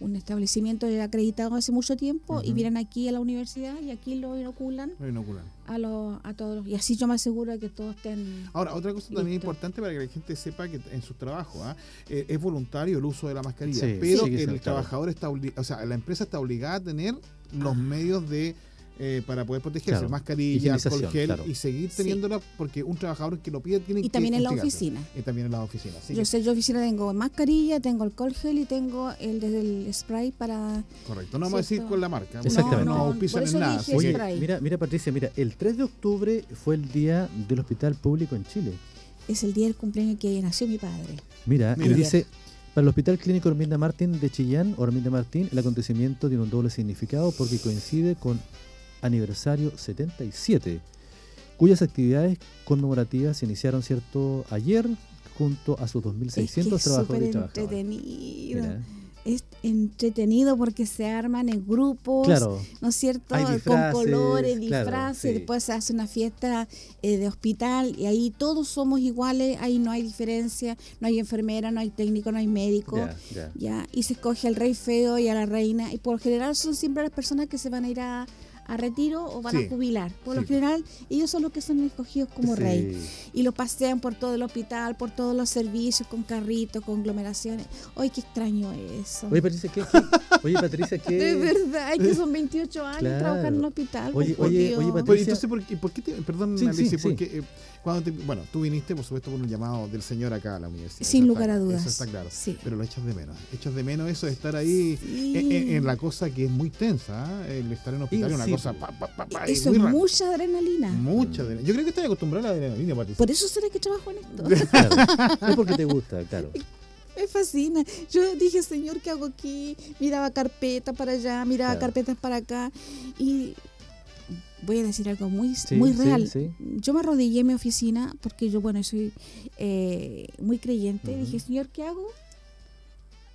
un establecimiento acreditado hace mucho tiempo y vienen aquí a la universidad y aquí lo inoculan Lo inoculan. a, los a todos. Y así yo me aseguro de que todos estén... Ahora, otra cosa también importante para que la gente sepa que en su trabajo ¿ah? Eh, es voluntario el uso de la mascarilla, Sí, pero sí que el trabajador está o sea, la empresa está obligada a tener los medios de eh, para poder protegerse, Claro. mascarilla, alcohol gel claro. y seguir Sí. teniéndola porque un trabajador que lo pide tiene Y que también en la oficina. Y también en las oficinas. Así Yo que- sé, yo oficina tengo mascarilla, tengo alcohol gel y tengo el desde el spray para... correcto. No vamos a decir con la marca. Exactamente. No, No, por eso en nada. dije así Oye, que- spray. mira, mira Patricia, mira, el 3 de octubre fue el día del hospital público en Chile. Es el día del cumpleaños que nació mi padre. Mira, Mira. y dice, para el Hospital Clínico Herminda Martín de Chillán, o Herminda Martín, el acontecimiento tiene un doble significado porque coincide con aniversario 77, cuyas actividades conmemorativas se iniciaron, ¿cierto?, ayer junto a sus 2.600 es que es trabajadores y trabajadoras. Mira, Es entretenido porque se arman en grupos. claro, ¿no es cierto? Con disfraces, colores, claro, disfraces, sí. después se hace una fiesta eh, de hospital y ahí todos somos iguales, ahí no hay diferencia, no hay enfermera, no hay técnico, no hay médico. ya, y se escoge al rey feo y a la reina, y por general son siempre las personas que se van a ir a, a retiro o van Sí. a jubilar. Por Sí. lo general, ellos son los que son escogidos como Sí. rey. Y lo pasean por todo el hospital, por todos los servicios, con carritos, con aglomeraciones. ¡Ay, qué extraño eso! Oye, Patricia, ¿qué, qué- oye, Patricia, ¿qué? de verdad, es que son 28 años Claro. trabajando en un hospital. Oye, oye, oye, Patricia- entonces, ¿por qué, por qué te- perdón, Sí, Alicia, sí, sí. porque eh, te- bueno, tú viniste, por supuesto, por un llamado del señor acá a la universidad. Sin eso lugar está- a dudas. Eso está claro. Sí. Pero lo echas de menos. Echas de menos eso de estar ahí Sí. en, en- en la cosa que es muy tensa. ¿ah? El estar en un hospital Y es una sí, cosa. Pa, pa, pa, pa, Eso es mucha adrenalina. Mucha adrenalina. Yo creo que estoy acostumbrada a la adrenalina, Patricia. Por eso será que trabajo en esto. Claro, es porque te gusta, claro. Me fascina. Yo dije, Señor, ¿qué hago aquí? Miraba carpetas para allá, miraba Claro. carpetas para acá. Y voy a decir algo muy, Sí, muy real. sí. Yo me arrodillé en mi oficina porque yo, bueno, soy eh, muy creyente. Ujú. Dije, Señor, ¿qué hago?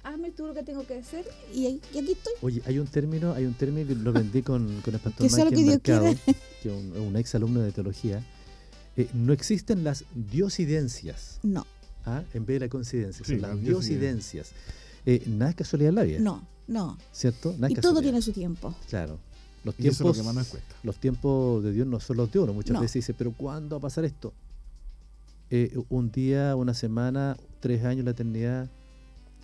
Hazme tú lo que tengo que hacer. Y, ahí- y aquí estoy. Oye, hay un término, hay un término que lo aprendí con, con el pastor Que Michael que Dios Mercado, que es un, un ex alumno de teología. Eh, no existen las diosidencias, No, ¿ah? en vez de la coincidencia, Sí, son las diosidencias. Eh, nada es casualidad en la vida, no, no. ¿cierto? Nada Y todo tiene su tiempo. Claro. Los Y eso es lo tiempos, que más nos cuesta. los tiempos de Dios no son los de uno. Muchas No. veces dice, pero ¿cuándo va a pasar esto? Eh, un día, una semana, tres años, la eternidad.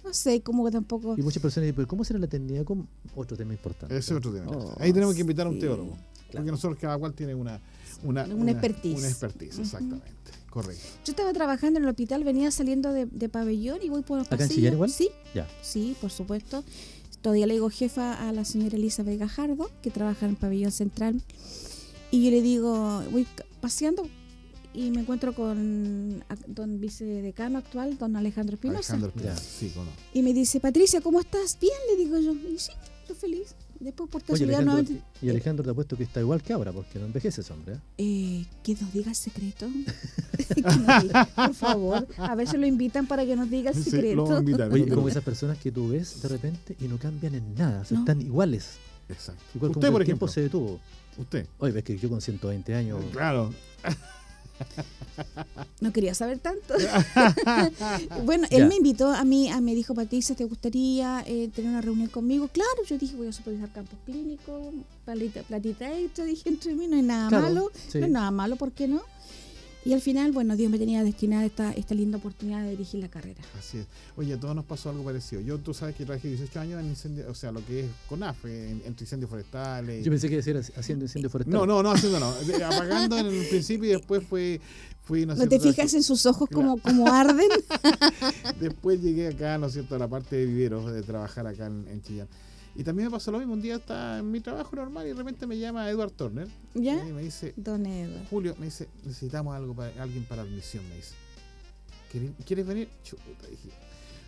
No sé, como que tampoco. Y muchas personas dicen, pero ¿cómo será la eternidad? ¿Cómo? Otro tema importante. Ese es otro tema. Oh, Ahí tenemos que invitar a un sí. teólogo. Claro. Porque nosotros cada cual tiene una. Una, Una expertise. Una expertise, exactamente. Correcto. Yo estaba trabajando en el hospital, venía saliendo de, de pabellón y voy por los ¿Acá en pasillos. Chillán igual? Sí, Ya. sí, por supuesto. Todavía le digo jefa a la señora Elizabeth Gajardo, que trabaja en el pabellón central. Y yo le digo, voy paseando y me encuentro con don vicedecano actual, don Alejandro Espinosa. Alejandro. Espinosa. Sí, cómo no. Y me dice, Patricia, ¿cómo estás? Bien, le digo yo. Y sí, estoy feliz. Después, por Oye, casualidad, Alejandro, y Alejandro te ha puesto que está igual que ahora, porque no envejece ese hombre. ¿eh? eh, que nos diga el secreto. Que nos diga, por favor, a ver si lo invitan para que nos diga el Sí, secreto. a invitar. Oye, como esas personas que tú ves de repente y no cambian en nada, o sea, No. están iguales. Exacto. Igual Usted, por el tiempo ejemplo. se detuvo. Usted. Oye, ves que yo con 120 años. Claro. No quería saber tanto. bueno, él Ya. me invitó a mí, a, me dijo, Patricia, ¿te gustaría eh, tener una reunión conmigo? Claro, yo dije, voy a supervisar campos clínicos, platita, platita extra, dije, entre mí no hay nada Claro, malo, sí. no hay nada malo, ¿por qué no? Y al final, bueno, Dios me tenía destinada esta, esta linda oportunidad de dirigir la carrera. Así es. Oye, a todos nos pasó algo parecido. Yo, tú sabes que trabajé 18 años en incendio, o sea, lo que es CONAF, en, entre incendios forestales. Yo pensé que decía haciendo incendio forestal. No, no, no, haciendo no. Apagando en el principio y después fue, fui, no, ¿No sé, te fijas en sus ojos como, como arden? Después llegué acá, ¿no es cierto?, a la parte de viveros, de trabajar acá en, en Chillán. Y también me pasó lo mismo. Un día estaba en mi trabajo normal y de repente me llama Edward Turner. ¿Ya? Y me dice, Don Edo. Julio, me dice, necesitamos algo para, alguien para admisión, me dice. ¿Quieres, ¿quieres venir? Chuta, dije.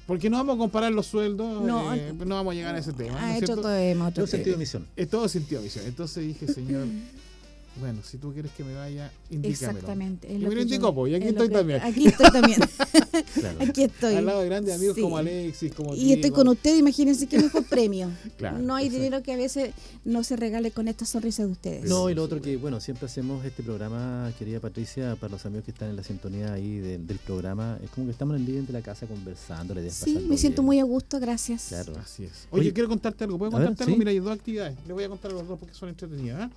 Porque no vamos a comparar los sueldos, No, eh, no vamos a llegar a ese tema. ¿no Ha es hecho cierto? todo Todo sentido de misión. Es todo sentido de visión. Entonces dije, señor, bueno, si tú quieres que me vaya, indícamelo. Exactamente. es lo me lo indicó, pues, y aquí es estoy que- también. Aquí estoy también. Claro. aquí estoy. Al lado de grandes amigos Sí. como Alexis, como Y estoy con usted, imagínense qué mejor premio. Claro, no hay dinero que a veces no se regale con esta sonrisa de ustedes. No, y lo otro que, bueno, siempre hacemos este programa, querida Patricia, para los amigos que están en la sintonía ahí del, del programa, es como que estamos en el living de la casa conversando, la idea es Sí, me siento bien. muy a gusto, gracias. Claro. Así es. Oye, Oye, quiero contarte algo. ¿Puedo ver, contarte algo? sí. Mira, hay dos actividades. Les voy a contar a los dos porque son entretenidas. ¿eh?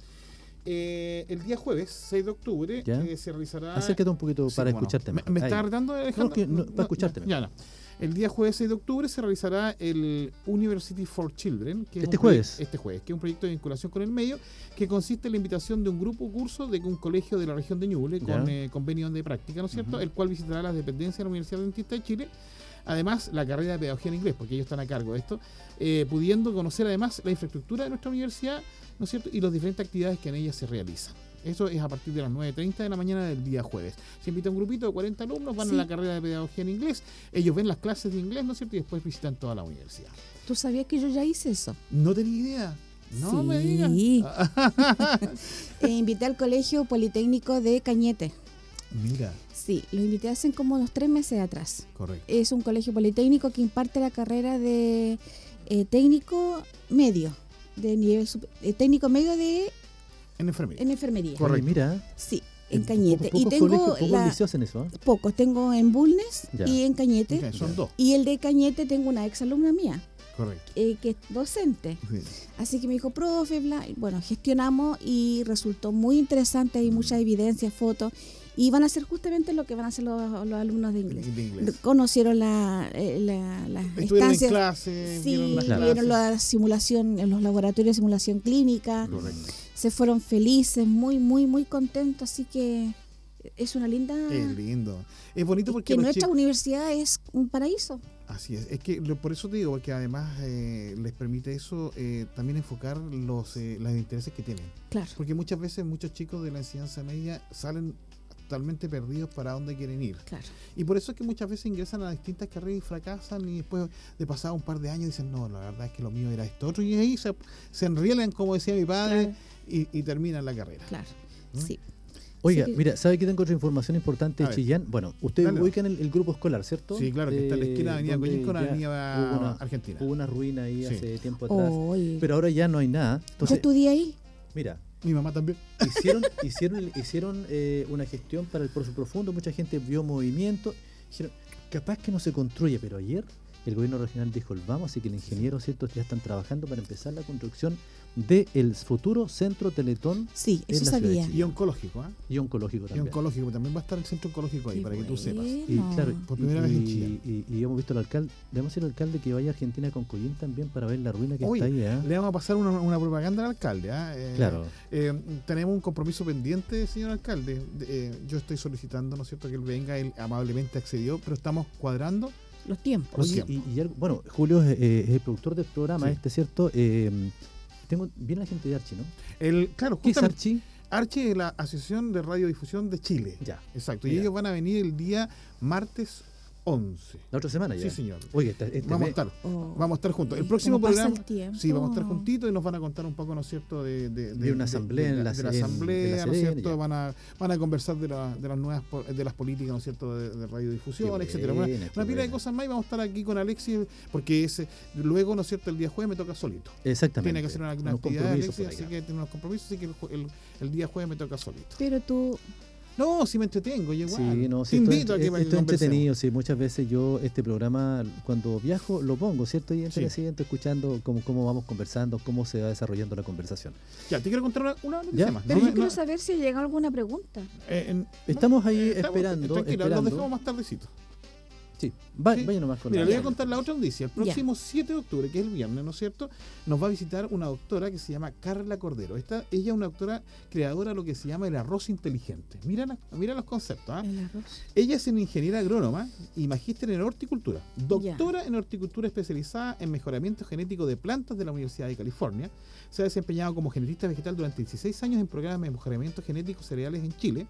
Eh, el día jueves, 6 de octubre, eh, se realizará. Acércate un poquito Sí, para escucharte ¿Me, me está retando, Alejandro? No, que no, para escucharte Ya, no. El día jueves 6 de octubre se realizará el University for Children. Que es Este jueves. Este jueves, que es un proyecto de vinculación con el medio que consiste en la invitación de un grupo curso de un colegio de la región de Ñuble con eh, convenio de práctica, ¿no es cierto? El cual visitará las dependencias de la Universidad Dentista de Chile. Además, la carrera de pedagogía en inglés, porque ellos están a cargo de esto, eh, pudiendo conocer además la infraestructura de nuestra universidad, ¿no es cierto? Y las diferentes actividades que en ella se realizan. Eso es a partir de las 9.30 de la mañana del día jueves. Se invita un grupito de 40 alumnos, van Sí. a la carrera de pedagogía en inglés, ellos ven las clases de inglés, ¿no es cierto? Y después visitan toda la universidad. ¿Tú sabías que yo ya hice eso? No tenía idea. No me digas. E invité al Colegio Politécnico de Cañete. Mira, Sí, lo invité hace como unos tres meses atrás. correcto. Es un colegio politécnico que imparte la carrera de eh, técnico medio, de nivel eh, técnico medio de En enfermería. en enfermería. Correcto. mira, Sí, en Cañete. pocos y tengo colegios, pocos la- liceos en eso. ¿eh? pocos, tengo en Bulnes Ya. y en Cañete. Son Ya. dos. Y el de Cañete tengo una exalumna mía, Correcto. eh, que es docente. Sí. Así que me dijo, profe, bla. y Bueno, gestionamos y resultó muy interesante. Hay mucha evidencia, fotos. Y van a hacer justamente lo que van a hacer los, los alumnos de inglés. De inglés. Conocieron la, eh, la, las Estuvieron en clase, Sí, vieron las la simulación en los laboratorios de simulación clínica. Correcto. Se fueron felices, muy, muy, muy contentos. Así que es una linda. Qué lindo. Es bonito es porque que nuestra universidad es un paraíso. Así es, es que lo- por eso te digo, porque además eh, les permite eso eh, también enfocar los, eh, los intereses que tienen. Claro. Porque muchas veces muchos chicos de la enseñanza media salen totalmente perdidos para dónde quieren ir. Claro. Y por eso es que muchas veces ingresan a distintas carreras y fracasan y después de pasar un par de años dicen, no, la verdad es que lo mío era esto otro. Y ahí se, se enrielan, como decía mi padre, Claro. y, y terminan la carrera. Claro. ¿Mm? Sí. Oiga, Sí. mira, ¿sabe que tengo otra información importante de. Chillán? Bueno, ustedes Dale. ubican el, el grupo escolar, ¿cierto? Sí, claro, que está en la esquina de Avenida donde Coñín con Avenida hubo una- Argentina. Hubo una ruina ahí Sí. hace tiempo atrás. Pero ahora ya no hay nada. ¿Yo Entonces, estudié ahí? mira, Mi mamá también. hicieron, hicieron, hicieron eh, una gestión para el Pozo Profundo, mucha gente vio movimiento, dijeron, capaz que no se construye, pero ayer el gobierno regional dijo, vamos, así que el ingeniero, ¿cierto? Ya están trabajando para empezar la construcción del futuro centro Teletón Sí, En eso la ciudad de sabía. Chile. Y oncológico, ¿ah? y oncológico Y también. oncológico, también va a estar el centro oncológico ahí, Qué para que tú sepas. Y claro, Por y- primera vez en y- Chile. Y, y hemos visto al alcalde, le vamos a decir al alcalde que vaya a Argentina con Coyín también para ver la ruina que Oye, está ahí. ¿eh? Le vamos a pasar una, una propaganda al alcalde. ¿ah? Eh, Claro. eh, tenemos un compromiso pendiente, señor alcalde. De- eh, yo estoy solicitando, ¿no es cierto?, que él venga. Él amablemente accedió, pero estamos cuadrando. Los tiempos. Los tiempos. y, y bueno, Julio es, eh, es el productor del programa Sí. este, ¿cierto? Eh, tengo, viene la gente de Archi, ¿no? El, claro, ¿Qué es justamente. Archi? Arche es la Asociación de Radiodifusión de Chile. Ya. Exacto. Y ellos van a venir el día martes 11. La otra semana ya. Sí, señor. Oye, este, este Vamos a estar. Oh. Vamos a estar juntos. El próximo ¿cómo pasa programa. el tiempo? Sí, vamos a estar juntitos y nos van a contar un poco, ¿no es cierto?, de, de, De una asamblea de, en la- de la en- en la asamblea, ¿no es cierto? Van a, van a conversar de, la- de las nuevas de las políticas, ¿no es cierto?, de, de radiodifusión, Qué etcétera. buena, Una, una pila de buena. cosas más y vamos a estar aquí con Alexis, porque ese, luego, ¿no es cierto?, el día jueves me toca solito. Exactamente. Tiene que hacer una, actividad, Alexis, así que tiene unos compromisos, así que el, el- el día jueves me toca solito. Pero tú, No, si me entretengo, yo igual. Sí, no, Te sí, esto es- invito a que esto es entretenido, sí, muchas veces yo este programa cuando viajo lo pongo, ¿cierto? Y entre Sí. el siguiente escuchando cómo, cómo vamos conversando, cómo se va desarrollando la conversación. Ya, te quiero contar una, una Ya. noticia más. pero No yo quiero no- saber si llega alguna pregunta. eh, en- Estamos ahí estamos- esperando, Tranquila, esperando. los dejamos más tardecito. Sí, va- Sí. vaya nomás con Mira, la- le voy a contar la otra noticia. El Ya. próximo 7 de octubre, que es el viernes, ¿no es cierto? Nos va a visitar una doctora que se llama Carla Cordero. Esta, ella es una doctora creadora de lo que se llama el arroz inteligente. Mira, la- mira los conceptos. ¿ah? El arroz. Ella es una ingeniera agrónoma y magíster en horticultura. Doctora en horticultura especializada en mejoramiento genético de plantas de la Universidad de California. Se ha desempeñado como genetista vegetal durante 16 años en programas de mejoramiento genético cereales en Chile.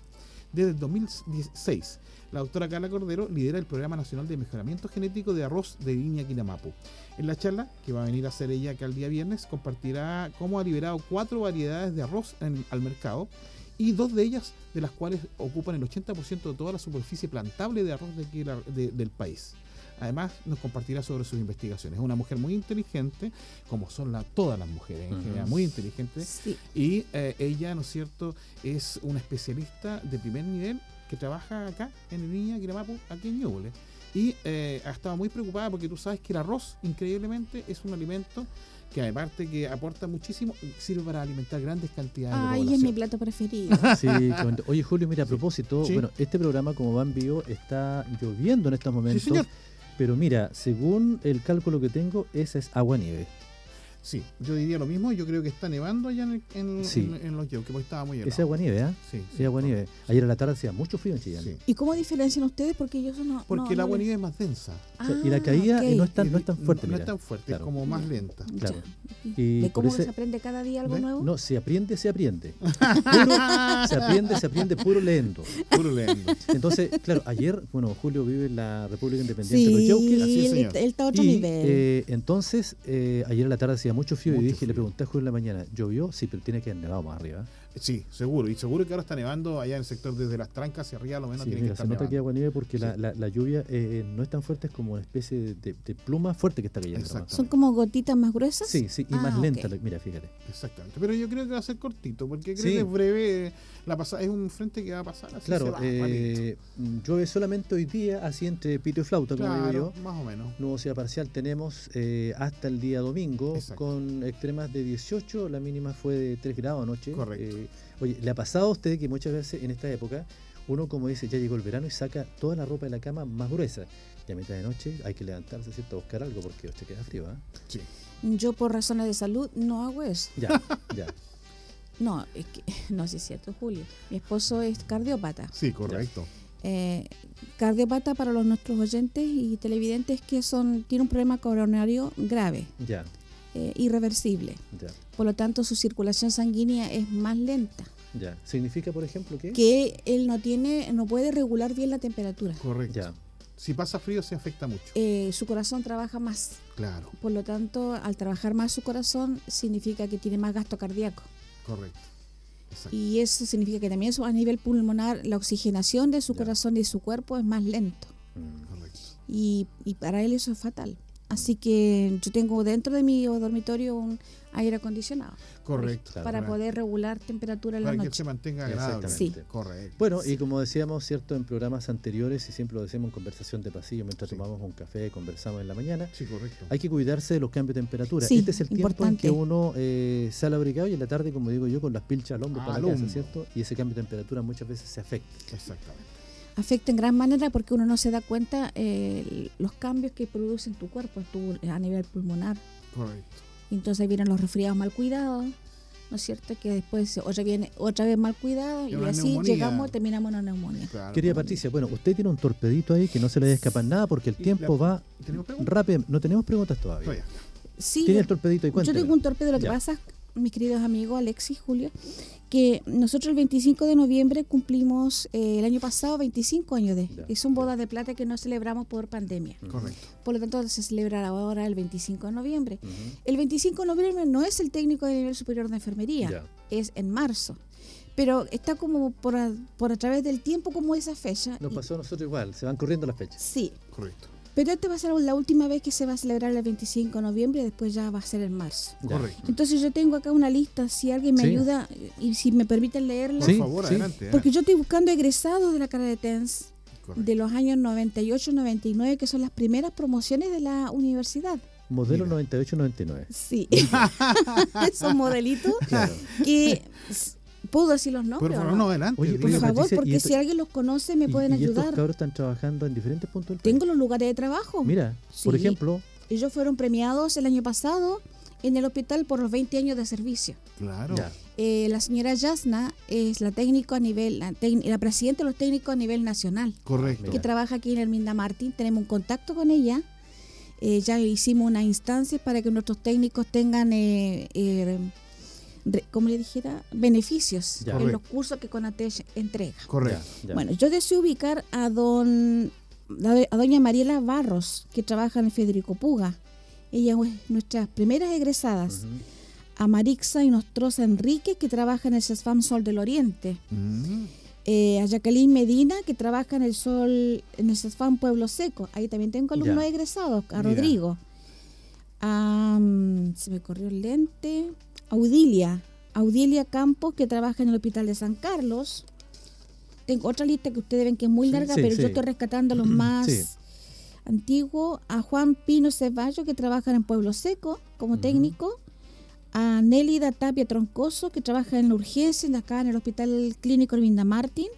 Desde el 2016, la doctora Carla Cordero lidera el Programa Nacional de Mejoramiento Genético de Arroz de Viña Quinamapu. En la charla, que va a venir a hacer ella acá el día viernes, compartirá cómo ha liberado cuatro variedades de arroz en- al mercado y dos de ellas de las cuales ocupan el 80% de toda la superficie plantable de arroz de- del país. Además, nos compartirá sobre sus investigaciones. Es una mujer muy inteligente, como son la- todas las mujeres en Ujú. general, muy inteligentes. Sí. Y eh, ella, ¿no es cierto?, es una especialista de primer nivel que trabaja acá en el Niña Quiramapu, aquí en Ñuble. Y eh, ha estado muy preocupada porque tú sabes que el arroz, increíblemente, es un alimento que aparte que aporta muchísimo, sirve para alimentar grandes cantidades de Ay, es mi plato preferido. Sí. Oye, Julio, mira, a Sí. propósito, Sí. bueno, este programa, como va en vivo, está lloviendo en estos momentos. señor. Pero mira, según el cálculo que tengo, esa es agua nieve. Sí, yo diría lo mismo. Yo creo que está nevando allá en, en, Sí. en- en los Yeuques, porque estaba muy helado. Esa es agua nieve, ¿ah? Sí, Sí, agua nieve. Ayer a la tarde hacía mucho frío en Chillán. Sí. ¿Y cómo diferencian ustedes? Porque eso no. Porque no- el agua nieve es más densa. O sea, y la caída Ah, no es tan, no es tan fuerte. No, es tan fuerte, Claro. es como más lenta. Claro. Y ¿De cómo ese- se aprende cada día algo nuevo? No, se aprende, se aprende. Puro- se aprende, se aprende puro leyendo. Puro leyendo. Entonces, claro, ayer, bueno, Julio vive en la República Independiente de los sí, Yauques. Así es, él, señor. él está a otro Y nivel. eh, entonces, eh, ayer a la tarde hacía mucho frío y dije, le pregunté a Julio en la mañana, ¿llovió? Sí, pero tiene que haber nevado más arriba. Sí, seguro. Y seguro que ahora está nevando allá en el sector desde las trancas hacia arriba, a lo menos Sí, tiene mira, que se estar nota que nevando. agua nieve porque la, Sí. la- la lluvia eh, no es tan fuerte, es como una especie de, de- de pluma fuerte que está cayendo. ¿Son como gotitas más gruesas? Sí, sí, y Ah, más lenta. ok. la- Mira, fíjate. Exactamente. Pero yo creo que va a ser cortito, porque creo Sí. que es breve. La pasada es un frente que va a pasar así. se Claro, va, eh, llueve solamente hoy día, así entre pito y flauta, como digo Claro, yo. más o menos. Nubosidad parcial tenemos eh, hasta el día domingo Exacto. con extremas de 18, la mínima fue de 3 grados anoche. Correcto. Eh, oye, ¿le ha pasado a usted que muchas veces en esta época uno, como dice, ya llegó el verano y saca toda la ropa de la cama más gruesa? Y a mitad de noche hay que levantarse, ¿cierto? A buscar algo porque usted queda frío, ¿ah? Sí. Yo por razones de salud no hago eso. Ya, ya. No, es que, no, sí es cierto, Julio. Mi esposo es cardiópata. Sí, correcto. Eh, cardiópata para los nuestros oyentes y televidentes que son tiene un problema coronario grave, Ya, eh, irreversible. ya, Por lo tanto, su circulación sanguínea es más lenta. ya. ¿Significa, por ejemplo, que? Que él no tiene, no puede regular bien la temperatura. Correcto. Ya, Si pasa frío, se afecta mucho. Eh, su corazón trabaja más. Claro, Por lo tanto, al trabajar más su corazón, significa que tiene más gasto cardíaco. correcto. Exacto. Y eso significa que también su- a nivel pulmonar la oxigenación de su Ya. corazón y de su cuerpo es más lento. mm, Correcto. Y, y para él eso es fatal. Así que yo tengo dentro de mi dormitorio un aire acondicionado Correcto. Para poder regular temperatura en la Para que noche. se mantenga agradable. Sí. Correcto. Bueno, y como decíamos, ¿cierto? En programas anteriores, y siempre lo decimos en conversación de pasillo, mientras Sí. tomamos un café, conversamos en la mañana, Sí, correcto. hay que cuidarse de los cambios de temperatura. Sí, este es el tiempo en importante. que uno eh, sale abrigado y en la tarde, como digo yo, con las pilchas al hombro para la casa, hombro. ¿cierto? Y ese cambio de temperatura muchas veces se afecta. Exactamente. Afecta en gran manera porque uno no se da cuenta eh, los cambios que produce en tu cuerpo en tu- a nivel pulmonar. Correcto. Entonces ahí vienen los resfriados mal cuidados, ¿no es cierto? Que después otra, viene, otra vez mal cuidado Y así neumonía. llegamos, terminamos en una neumonía. Claro. Querida Patricia, bueno, usted tiene un torpedito ahí que no se le vaya a escapar nada porque el tiempo la- va rápido. No tenemos preguntas todavía. Todavía. Sí, Tiene el torpedito y Yo cuénteme. tengo un torpedo. Lo que Ya. pasa, mis queridos amigos Alexis, Julio, que nosotros el 25 de noviembre cumplimos eh, el año pasado 25 años de. Ya, Y son ya. bodas de plata que no celebramos por pandemia. Correcto. Por lo tanto, se celebra ahora el 25 de noviembre. El 25 de noviembre no es el técnico de nivel superior de enfermería, Ya. es en marzo. Pero está como por a, por a través del tiempo como esa fecha. Nos y- pasó a nosotros igual, se van corriendo las fechas. Sí, Correcto. Pero esta va a ser la última vez que se va a celebrar el 25 de noviembre y después ya va a ser en marzo. Correcto. Entonces yo tengo acá una lista, si alguien me Sí. ayuda y si me permiten leerla. Por favor, sí. adelante. ¿eh? Porque yo estoy buscando egresados de la carrera de TENS Correcto. de los años 98-99, que son las primeras promociones de la universidad. Modelo Mira. 98-99. Sí, esos modelitos Claro. que... ¿Puedo decir los nombres? Por favor, no? no, adelante. Oye, Por favor, Patricia, porque esto- si alguien los conoce me Y- pueden y, estos ayudar. cabros están trabajando en diferentes puntos del país. Tengo los lugares de trabajo. Mira, por ejemplo, Ellos fueron premiados el año pasado en el hospital por los 20 años de servicio. Claro. Eh, la señora Yasna es la técnico a nivel, la, la presidenta de los técnicos a nivel nacional. Correcto. Mira. que trabaja aquí en Herminda Martín. Tenemos un contacto con ella. Eh, ya hicimos una instancia para que nuestros técnicos tengan eh, eh, como le dijera, beneficios Ya. en Correcto. los cursos que Conatech entrega. Correcto. Ya. Bueno, yo deseo ubicar a don a doña Mariela Barros, que trabaja en Federico Puga. Ella es nuestras primeras egresadas. A Marixa y Nostroza Enrique, que trabaja en el CESFAM Sol del Oriente. Eh, a Jacqueline Medina, que trabaja en el Sol, en el CESFAM Pueblo Seco. Ahí también tengo alumnos Ya. egresados. A Mira. Rodrigo. Mm, se me corrió el lente. Audilia. Audilia Campos, que trabaja en el Hospital de San Carlos. Tengo otra lista que ustedes ven que es muy larga, sí, pero sí. yo estoy rescatando los más Sí. antiguos. A Juan Pino Ceballos, que trabaja en Pueblo Seco como técnico. A Nélida Tapia Troncoso, que trabaja en la urgencia acá en el Hospital Clínico Herminda Martín.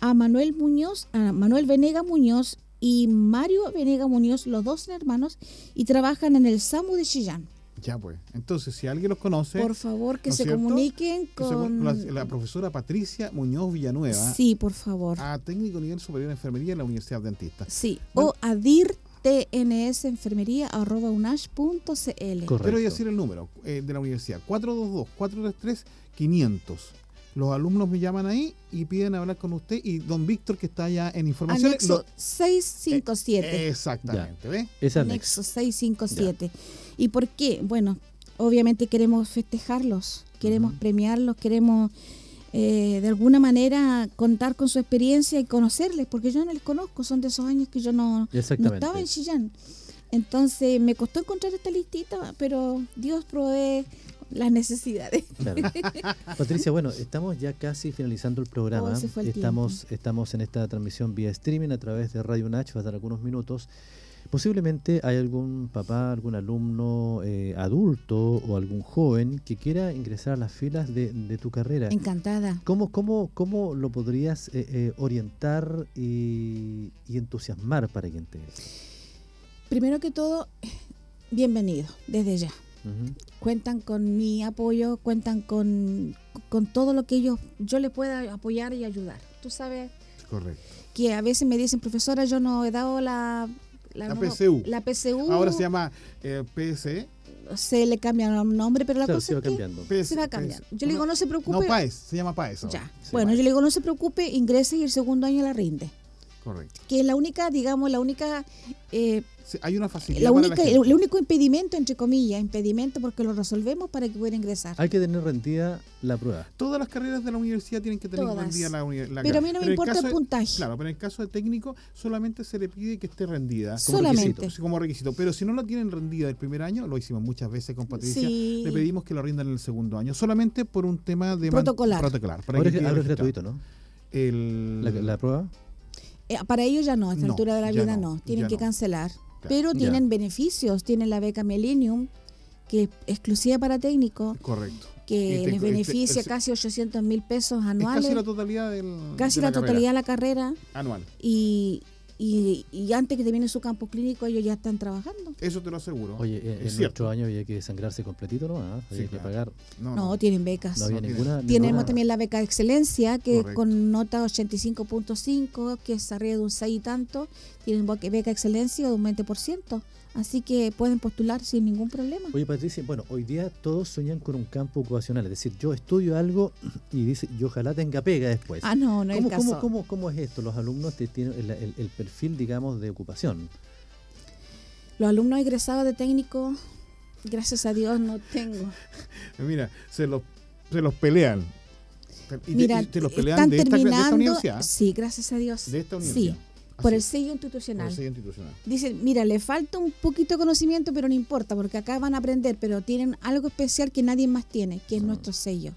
A Manuel Muñoz, a Manuel Venega Muñoz y Mario Venega Muñoz, los dos hermanos, y trabajan en el SAMU de Chillán. Ya pues. Entonces, si alguien los conoce, Por favor, que ¿no es se cierto? comuniquen con... la, la profesora Patricia Muñoz Villanueva, Sí, por favor. a técnico nivel superior en enfermería en la Universidad Dentista. Sí, Bueno. o a dirtnsenfermería.unash.cl. Correcto. Quiero decir el número eh, de la universidad, 422-433-500. Los alumnos me llaman ahí y piden hablar con usted y don Víctor, que está allá en información. Anexo 657. Exactamente, ¿ve? Es Anexo anexo. 657. ¿Y por qué? Bueno, obviamente queremos festejarlos, queremos premiarlos, queremos eh, de alguna manera contar con su experiencia y conocerles, porque yo no les conozco, son de esos años que yo no, no estaba en Chillán. Entonces me costó encontrar esta listita, pero Dios provee las necesidades. Claro. Patricia, bueno, estamos ya casi finalizando el programa. Oh, estamos, estamos en esta transmisión vía streaming a través de Radio Nach, va a dar algunos minutos. Posiblemente hay algún papá, algún alumno eh, adulto o algún joven que quiera ingresar a las filas de, de tu carrera. Encantada. ¿Cómo, cómo, cómo lo podrías eh, eh, orientar y, y entusiasmar para que integre? Primero que todo, bienvenido desde ya. Cuentan con mi apoyo, cuentan con, con todo lo que ellos, yo les pueda apoyar y ayudar. Tú sabes Correcto. que a veces me dicen, profesora, yo no he dado la... La no- PSU. La PSU. Ahora se llama eh, PSE. Se le cambia el nombre, pero la Claro, cosa se va es que cambiando. PS, se va cambiando. PS. Yo le digo, no se preocupe. No, PAES, se llama PAES. ahora. Ya. Sí, bueno, PAES. yo le digo, no se preocupe, ingrese y el segundo año la rinde. Correcto. Que es la única, digamos, la única... eh, Sí, hay una facilidad la para única, la el, gente. el único impedimento, entre comillas, impedimento porque lo resolvemos para que pueda ingresar. Hay que tener rendida la prueba. Todas las carreras de la universidad tienen que tener Todas. rendida la universidad. Pero a mí no me importa el puntaje. Claro, pero en el caso de técnico solamente se le pide que esté rendida. como Solamente. requisito. Como requisito. Pero si no la tienen rendida el primer año, lo hicimos muchas veces con Patricia, Sí. le pedimos que lo rindan en el segundo año, solamente por un tema de Protocolar. protocolar para Ahora que es, gratuito, ¿no? El, La, la prueba. Eh, para ellos ya no, a esta No, altura de la vida no, no, tienen que no. cancelar. Claro. Pero Ya. tienen beneficios, tienen la beca Millennium, que es exclusiva para técnicos, Correcto. que te- les este- beneficia casi 800 mil pesos Es anuales, casi la totalidad del. casi de la, carrera totalidad de la carrera, Anual. y, y, y antes que termine su campo clínico ellos ya están trabajando. Eso te lo aseguro. Oye, en, en es nuestro cierto. año había que sangrarse completito, ¿no? Ah, Había Sí, que claro. pagar. No, No, no. tienen becas. No había No ninguna. Tenemos también la beca de excelencia, que Correcto. con nota 85.5, que es arriba de un 6 y tanto, tienen beca beca excelencia de un 20%. Así que pueden postular sin ningún problema. Oye, Patricia, bueno, hoy día todos sueñan con un campo ocupacional. Es decir, yo estudio algo y dice, y ojalá tenga pega después. Ah, no, no es el ¿Cómo, caso. cómo, cómo, cómo es esto? Los alumnos te tienen el, el- el perfil, digamos, de ocupación. Los alumnos egresados de técnico, gracias a Dios no tengo. Mira, se los, se los pelean. Y te- Mira, y te los pelean están de esta, de esta terminando. universidad. sí, gracias a Dios. De esta Sí, universidad. Por el sello por institucional. el sello institucional. Dicen, mira, le falta un poquito de conocimiento, pero no importa, porque acá van a aprender, pero tienen algo especial que nadie más tiene, que es Ah. nuestro sello,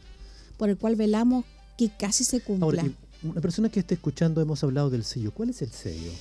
por el cual velamos que casi se cumpla. Ahora, una persona que esté escuchando, hemos hablado del sello. ¿Cuál es el sello?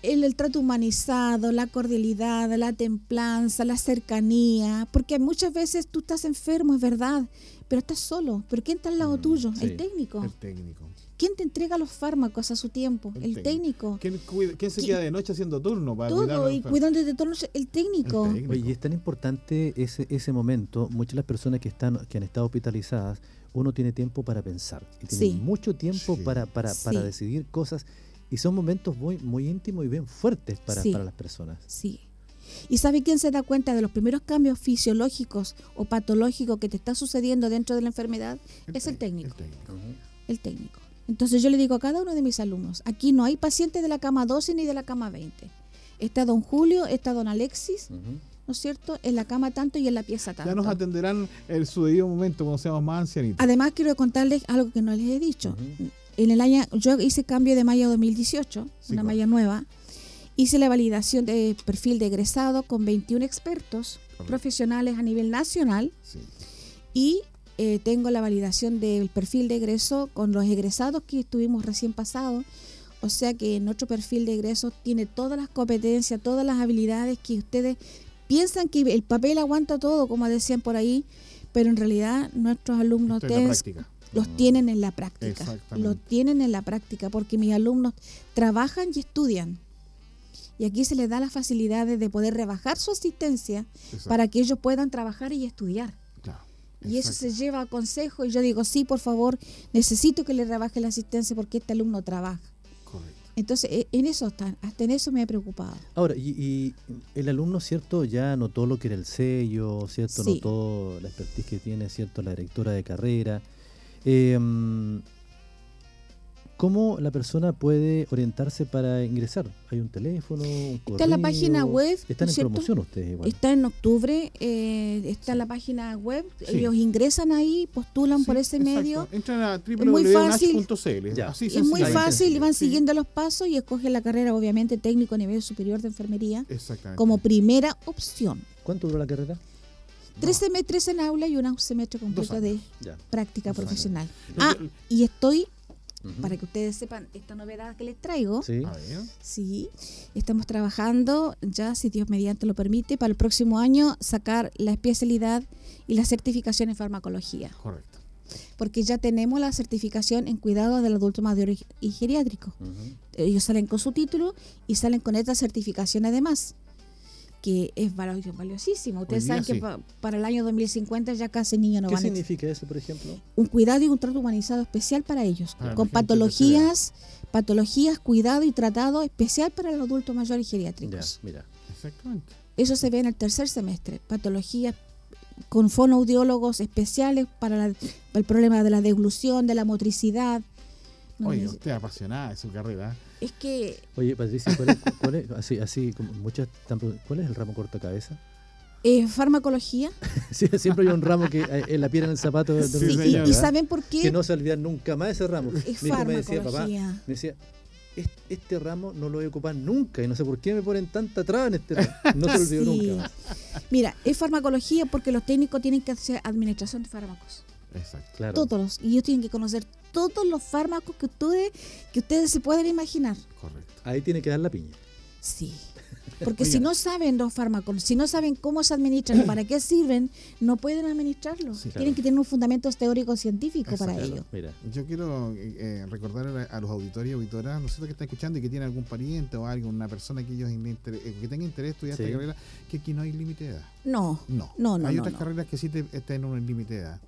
el, el trato humanizado, la cordialidad, la templanza, la cercanía, porque muchas veces tú estás enfermo, es verdad, pero estás solo. ¿Pero quién está al lado Mm, tuyo? sí. El técnico. El técnico. ¿Quién te entrega los fármacos a su tiempo? El El, técnico. técnico. ¿Quién, cuida- quién se ¿Quién- queda de noche haciendo turno para Todo, y cuidando de todo el técnico. El técnico. Oye, y es tan importante ese, ese momento. Muchas de las personas que, están, que han estado hospitalizadas, uno tiene tiempo para pensar. Y tiene Sí. mucho tiempo Sí. para, para, para Sí. decidir cosas. Y son momentos muy, muy íntimos y bien fuertes para, Sí. para las personas. Sí. ¿Y sabe quién se da cuenta de los primeros cambios fisiológicos o patológicos que te está sucediendo dentro de la enfermedad? es el técnico. El técnico. Entonces yo le digo a cada uno de mis alumnos, aquí no hay pacientes de la cama 12 ni de la cama 20. Está don Julio, está don Alexis, ¿no es cierto? En la cama tanto y en la pieza tanto. Ya nos atenderán en su debido momento cuando seamos más ancianitos. Además quiero contarles algo que no les he dicho. En el año, yo hice cambio de mayo 2018, una malla nueva. Hice la validación de perfil de egresado con 21 expertos profesionales a nivel nacional. Y eh, tengo la validación del perfil de egreso con los egresados que estuvimos recién pasados. O sea que nuestro perfil de egreso tiene todas las competencias, todas las habilidades que ustedes piensan que el papel aguanta todo, como decían por ahí, pero en realidad nuestros alumnos los tienen en la práctica. Los tienen en la práctica porque mis alumnos trabajan y estudian. Y aquí se les da las facilidades de poder rebajar su asistencia para que ellos puedan trabajar y estudiar. Y eso se lleva a consejo y yo digo, sí, por favor, necesito que le rebaje la asistencia porque este alumno trabaja. Entonces, e, en eso está, hasta en eso me he preocupado. Ahora, y, el alumno, ¿cierto? Ya notó lo que era el sello, ¿cierto? Notó la expertise que tiene, ¿cierto? La directora de carrera. Eh, ¿Cómo la persona puede orientarse para ingresar? ¿Hay un teléfono? Un está en la página web. Están en promoción ustedes igual. Está en octubre, eh, está en la página web. Ellos ingresan ahí, postulan por ese medio. Entran a www.nach.cl. Es muy fácil, van siguiendo los pasos y escogen la carrera, obviamente, técnico a nivel superior de enfermería como primera opción. ¿Cuánto dura la carrera? Tres semestres en aula y un semestre completo de práctica profesional. Ah, y estoy para que ustedes sepan esta novedad que les traigo. Sí. sí. Estamos trabajando ya, si Dios mediante lo permite, para el próximo año sacar la especialidad y la certificación en farmacología. Correcto. Porque ya tenemos la certificación en cuidado del adulto mayor y geriátrico. Ellos salen con su título y salen con esta certificación además que es valiosísimo. Ustedes saben que para el año 2050 ya casi niños no ¿Qué van a... ¿Qué significa eso, por ejemplo? Un cuidado y un trato humanizado especial para ellos, con patologías, patologías, cuidado y tratado especial para los adultos mayores y geriátricos. mira. Exactamente. Eso se ve en el tercer semestre, patologías con fonoaudiólogos especiales para el problema de la deglución, de la motricidad, Oye, usted es apasionada de su carrera. Es que. Oye, Patricia, ¿cuál es, así, así como muchas ¿cuál es el ramo corta cabeza? Eh, farmacología. sí, siempre hay un ramo que eh, en la piel en el zapato de sí, y, saben por qué? Que no se olvida nunca más ese ramo. Es Mi hijo me decía, papá, me decía, este, ramo no lo voy a ocupar nunca y no sé por qué me ponen tanta traba en este ramo. No se olvidó nunca más. Mira, es farmacología porque los técnicos tienen que hacer administración de fármacos. Exacto. Claro. Todos. Y ellos tienen que conocer todos los fármacos que ustedes, que ustedes se pueden imaginar. Correcto. Ahí tiene que dar la piña. Sí. Porque si no saben los fármacos, si no saben cómo se administran, para qué sirven, no pueden administrarlos. Tienen que tener un fundamento teórico científico para ello. Mira. Yo quiero eh, recordar a, los auditores y auditoras, no sé que están escuchando y que tienen algún pariente o algo, una persona que ellos eh, que tenga interés en estudiar esta carrera, que aquí no hay límite de edad. No. No. no, no hay otras carreras que sí te, están en un límite de edad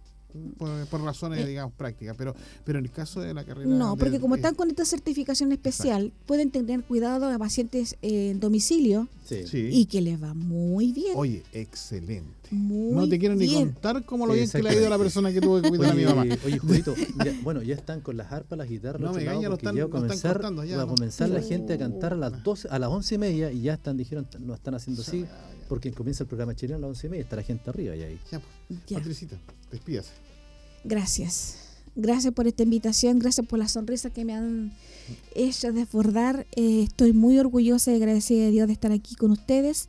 por, razones, eh, digamos, prácticas, pero, pero en el caso de la carrera... No, porque como están con esta certificación especial, pueden tener cuidado a pacientes en domicilio y que les va muy bien. Oye, excelente. No te quiero ni contar cómo lo bien que le ha ido a la persona que tuvo que cuidar a mi mamá. Oye, Julito, bueno, ya están con las arpas, las guitarras, no me engaña, lo están, ya va a comenzar, va a comenzar la gente a cantar a las 12, a las once y media y ya están, dijeron, no están haciendo así, porque comienza el programa chileno a las once y media, está la gente arriba y ahí. Ya, pues. Patricita, despídase. Gracias. Gracias por esta invitación, gracias por la sonrisa que me han hecho desbordar. Eh, estoy muy orgullosa y agradecida de Dios de estar aquí con ustedes.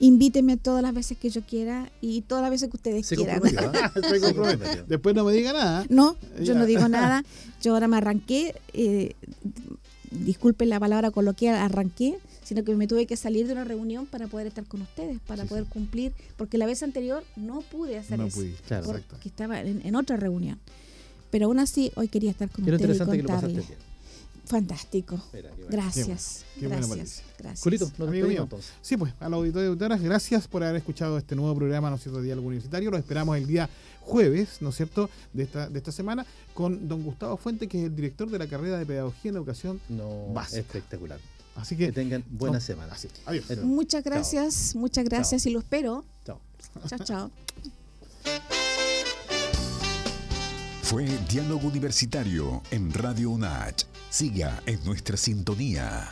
Invítenme todas las veces que yo quiera y todas las veces que ustedes quieran. Después no me diga nada. No, yo no digo nada. Yo ahora me arranqué. Eh, disculpen la palabra coloquial, arranqué sino que me tuve que salir de una reunión para poder estar con ustedes, para poder cumplir, porque la vez anterior no pude hacer no eso, claro. porque estaba en, otra reunión. Pero aún así, hoy quería estar con ustedes y contarles. Fantástico. gracias. gracias. gracias. Julito, nos mío. Sí, pues, a los auditores y auditoras, gracias por haber escuchado este nuevo programa, ¿no es cierto?, Diálogo Universitario. Lo esperamos el día jueves, ¿no es cierto?, de esta, de esta semana, con don Gustavo Fuente, que es el director de la carrera de Pedagogía en Educación no, Básica. Espectacular. Así que, que tengan buena semana. Así. Adiós. Muchas gracias, muchas gracias y lo espero. Chao. Chao, chao. Fue Diálogo Universitario en Radio UNACH. Siga en nuestra sintonía.